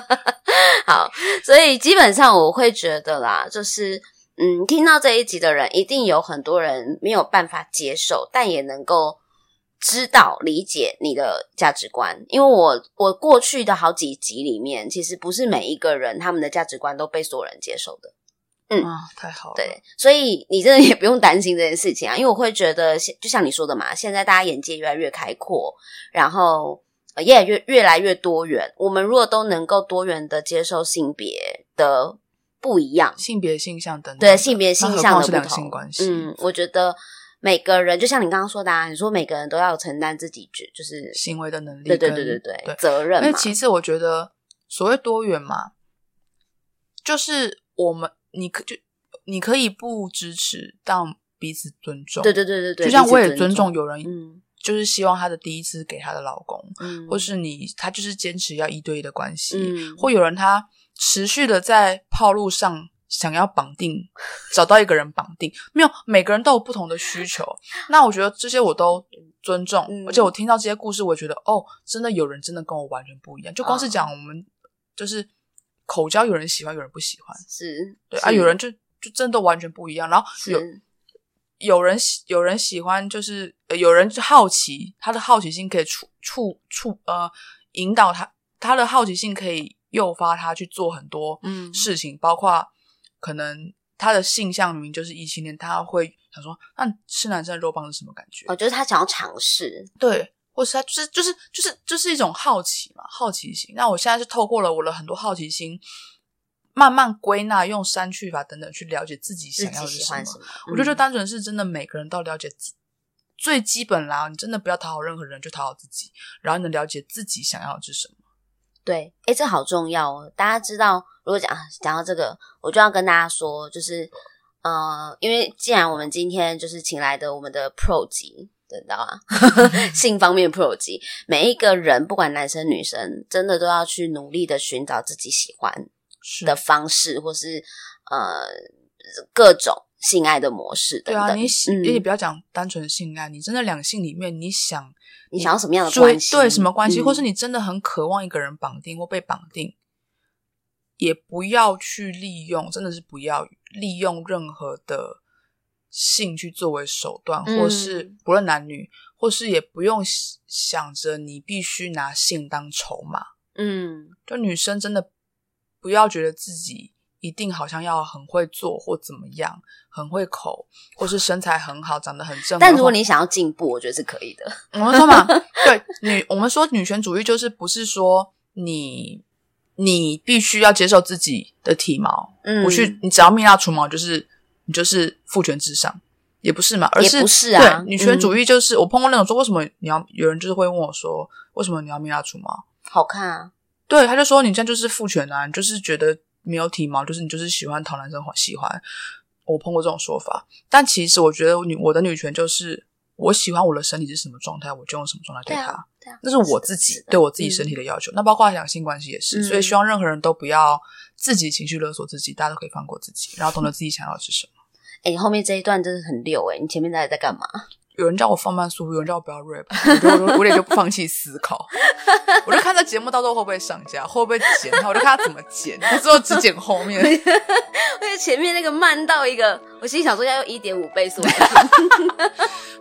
好，所以基本上我会觉得啦，就是嗯，听到这一集的人，一定有很多人没有办法接受，但也能够知道理解你的价值观。因为我我过去的好几集里面，其实不是每一个人他们的价值观都被所有人接受的。嗯，啊，太好了。对，所以你真的也不用担心这件事情啊，因为我会觉得，就像你说的嘛，现在大家眼界越来越开阔，然后越来越越来越多元。我们如果都能够多元的接受性别的不一样，性别性向等等，对性别性向的不同，两性关系。嗯，我觉得每个人就像你刚刚说的啊，你说每个人都要承担自己就是行为的能力，对对对对对，对责任嘛。因为其次我觉得所谓多元嘛，就是我们。你可就你可以不支持，但彼此尊重。对对对对对，就像我也尊重有人，就是希望她的第一次给她的老公，嗯，或是你她就是坚持要一对一的关系，嗯，或有人他持续的在炮路上想要绑定，找到一个人绑定，没有，每个人都有不同的需求。那我觉得这些我都尊重，嗯，而且我听到这些故事，我觉得哦，真的有人真的跟我完全不一样。就光是讲我们就是。口交有人喜欢，有人不喜欢，是对是啊，有人就就真的完全不一样。然后有有人喜有人喜欢，就是、呃、有人好奇，他的好奇心可以触触触呃引导他，他的好奇心可以诱发他去做很多嗯事情，嗯、包括可能他的性向明明就是异性恋，他会想说，那吃男生的肉棒是什么感觉？我觉得他想要尝试，对。或是他就是就是就是就是一种好奇嘛，好奇心。那我现在是透过了我的很多好奇心，慢慢归纳，用删去法等等去了解自己想要的是什么。什么嗯、我觉得就单纯是真的，每个人都了解自最基本啦。你真的不要讨好任何人，就讨好自己，然后能了解自己想要的是什么。对，哎，这好重要哦。大家知道，如果讲讲到这个，我就要跟大家说，就是呃，因为既然我们今天就是请来的我们的 Pro 级。知道啊，性方面 pro 级，每一个人不管男生女生，真的都要去努力的寻找自己喜欢的方式，是或是呃各种性爱的模式等等。对啊，你嗯。也不要讲单纯性爱，你真的两性里面，你想你想要什么样的关系？对什么关系，嗯。或是你真的很渴望一个人绑定或被绑定，也不要去利用，真的是不要利用任何的性去作为手段，嗯或是不论男女，或是也不用想着你必须拿性当筹码。嗯就女生真的不要觉得自己一定好像要很会做或怎么样，很会口，或是身材很好，长得很正。但如果你想要进步，我觉得是可以的。我们说嘛，对女，我们说女权主义就是不是说你你必须要接受自己的体毛，嗯不去你只要蜜蜡除毛就是你就是父权至上，也不是嘛，而是也不是啊对女权主义就是、我碰过那种说为什么你要有人就是会问我说为什么你要蜜蜡除毛？好看啊，对，他就说你这样就是父权啊，你就是觉得没有体毛，就是你就是喜欢讨男生喜欢。我碰过这种说法，但其实我觉得女我的女权就是我喜欢我的身体是什么状态，我就用什么状态对他。那是我自己对我自己身体的要求。那包括两性关系也是，嗯所以希望任何人都不要自己情绪勒索自己，大家都可以放过自己，然后懂得自己想要的是什么。哎、你后面这一段真的很溜哎、你前面在在干嘛？有人叫我放慢速度，有人叫我不要 rap，我就我也就不放弃思考。我就看这节目到时候会不会上架，会不会剪，我就看他怎么剪，我之后只剪后面。而且前面那个慢到一个，我心里想说要用一点五倍速来听。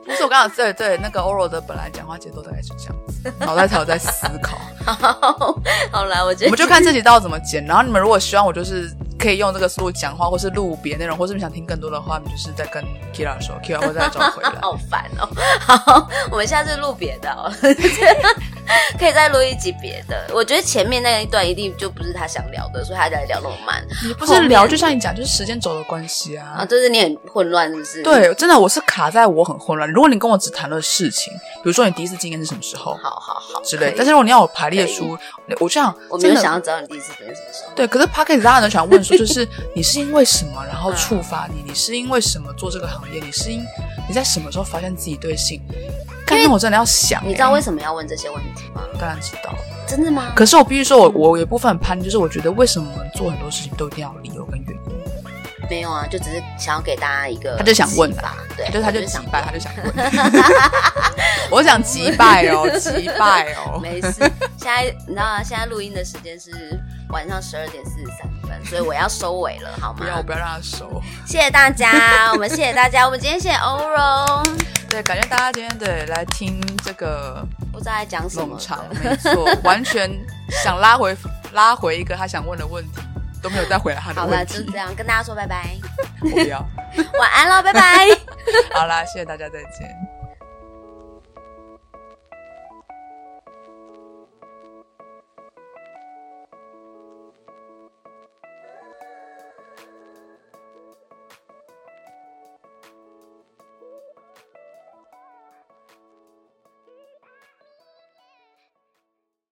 不是我刚刚对对，那个 oral 的本来讲话节奏大概是这样子，脑袋才有在思考。好，好啦，我觉得我们就看这集到底怎么剪，然后你们如果希望我就是可以用这个思路讲话，或是录别内容，或是你想听更多的话，你就是在跟 Kira 说，Kira 会再找回来。好烦哦。好，我们下次录别的哦，可以再录一集别的。我觉得前面那一段一定就不是他想聊的，所以他才聊那么慢。你不是聊，就像你讲，就是时间轴的关系啊。啊，就是你很混乱，是不是？，对，真的我是卡在我很混乱。如果你跟我只谈论事情，比如说你第一次经验是什么时候好好好之类，但是如果你要我排列出，我这样我没有真的想要知道你第一次经验什么时候。对，可是 p d c a s 大家都想问说，就是你是因为什么然后触发你？你是因为什么做这个行业？你是因你在什么时候发现自己对性？刚刚我真的要想、欸，你知道为什么要问这些问题吗？当然知道。真的吗？可是我必须说我，我我有一部分逆，就是我觉得为什么做很多事情都一定要有理由跟原因？没有啊，就只是想要给大家一个，他就想问吧，对，就是他就我想击败，他就想问。我想击败哦，击败哦。没事，现在你知道吗？现在录音的时间是晚上十二点四十三分，所以我要收尾了，好吗？不要，我不要让他收。谢谢大家，我们谢谢大家，我们今天谢谢欧荣。对，感谢大家今天对来听这个不知道在讲什么冗长，没错，完全想拉回 拉回一个他想问的问题，都没有再回来他的问题。好了，就是这样，跟大家说拜拜，我不要。晚安喽，拜拜。好啦，谢谢大家，再见。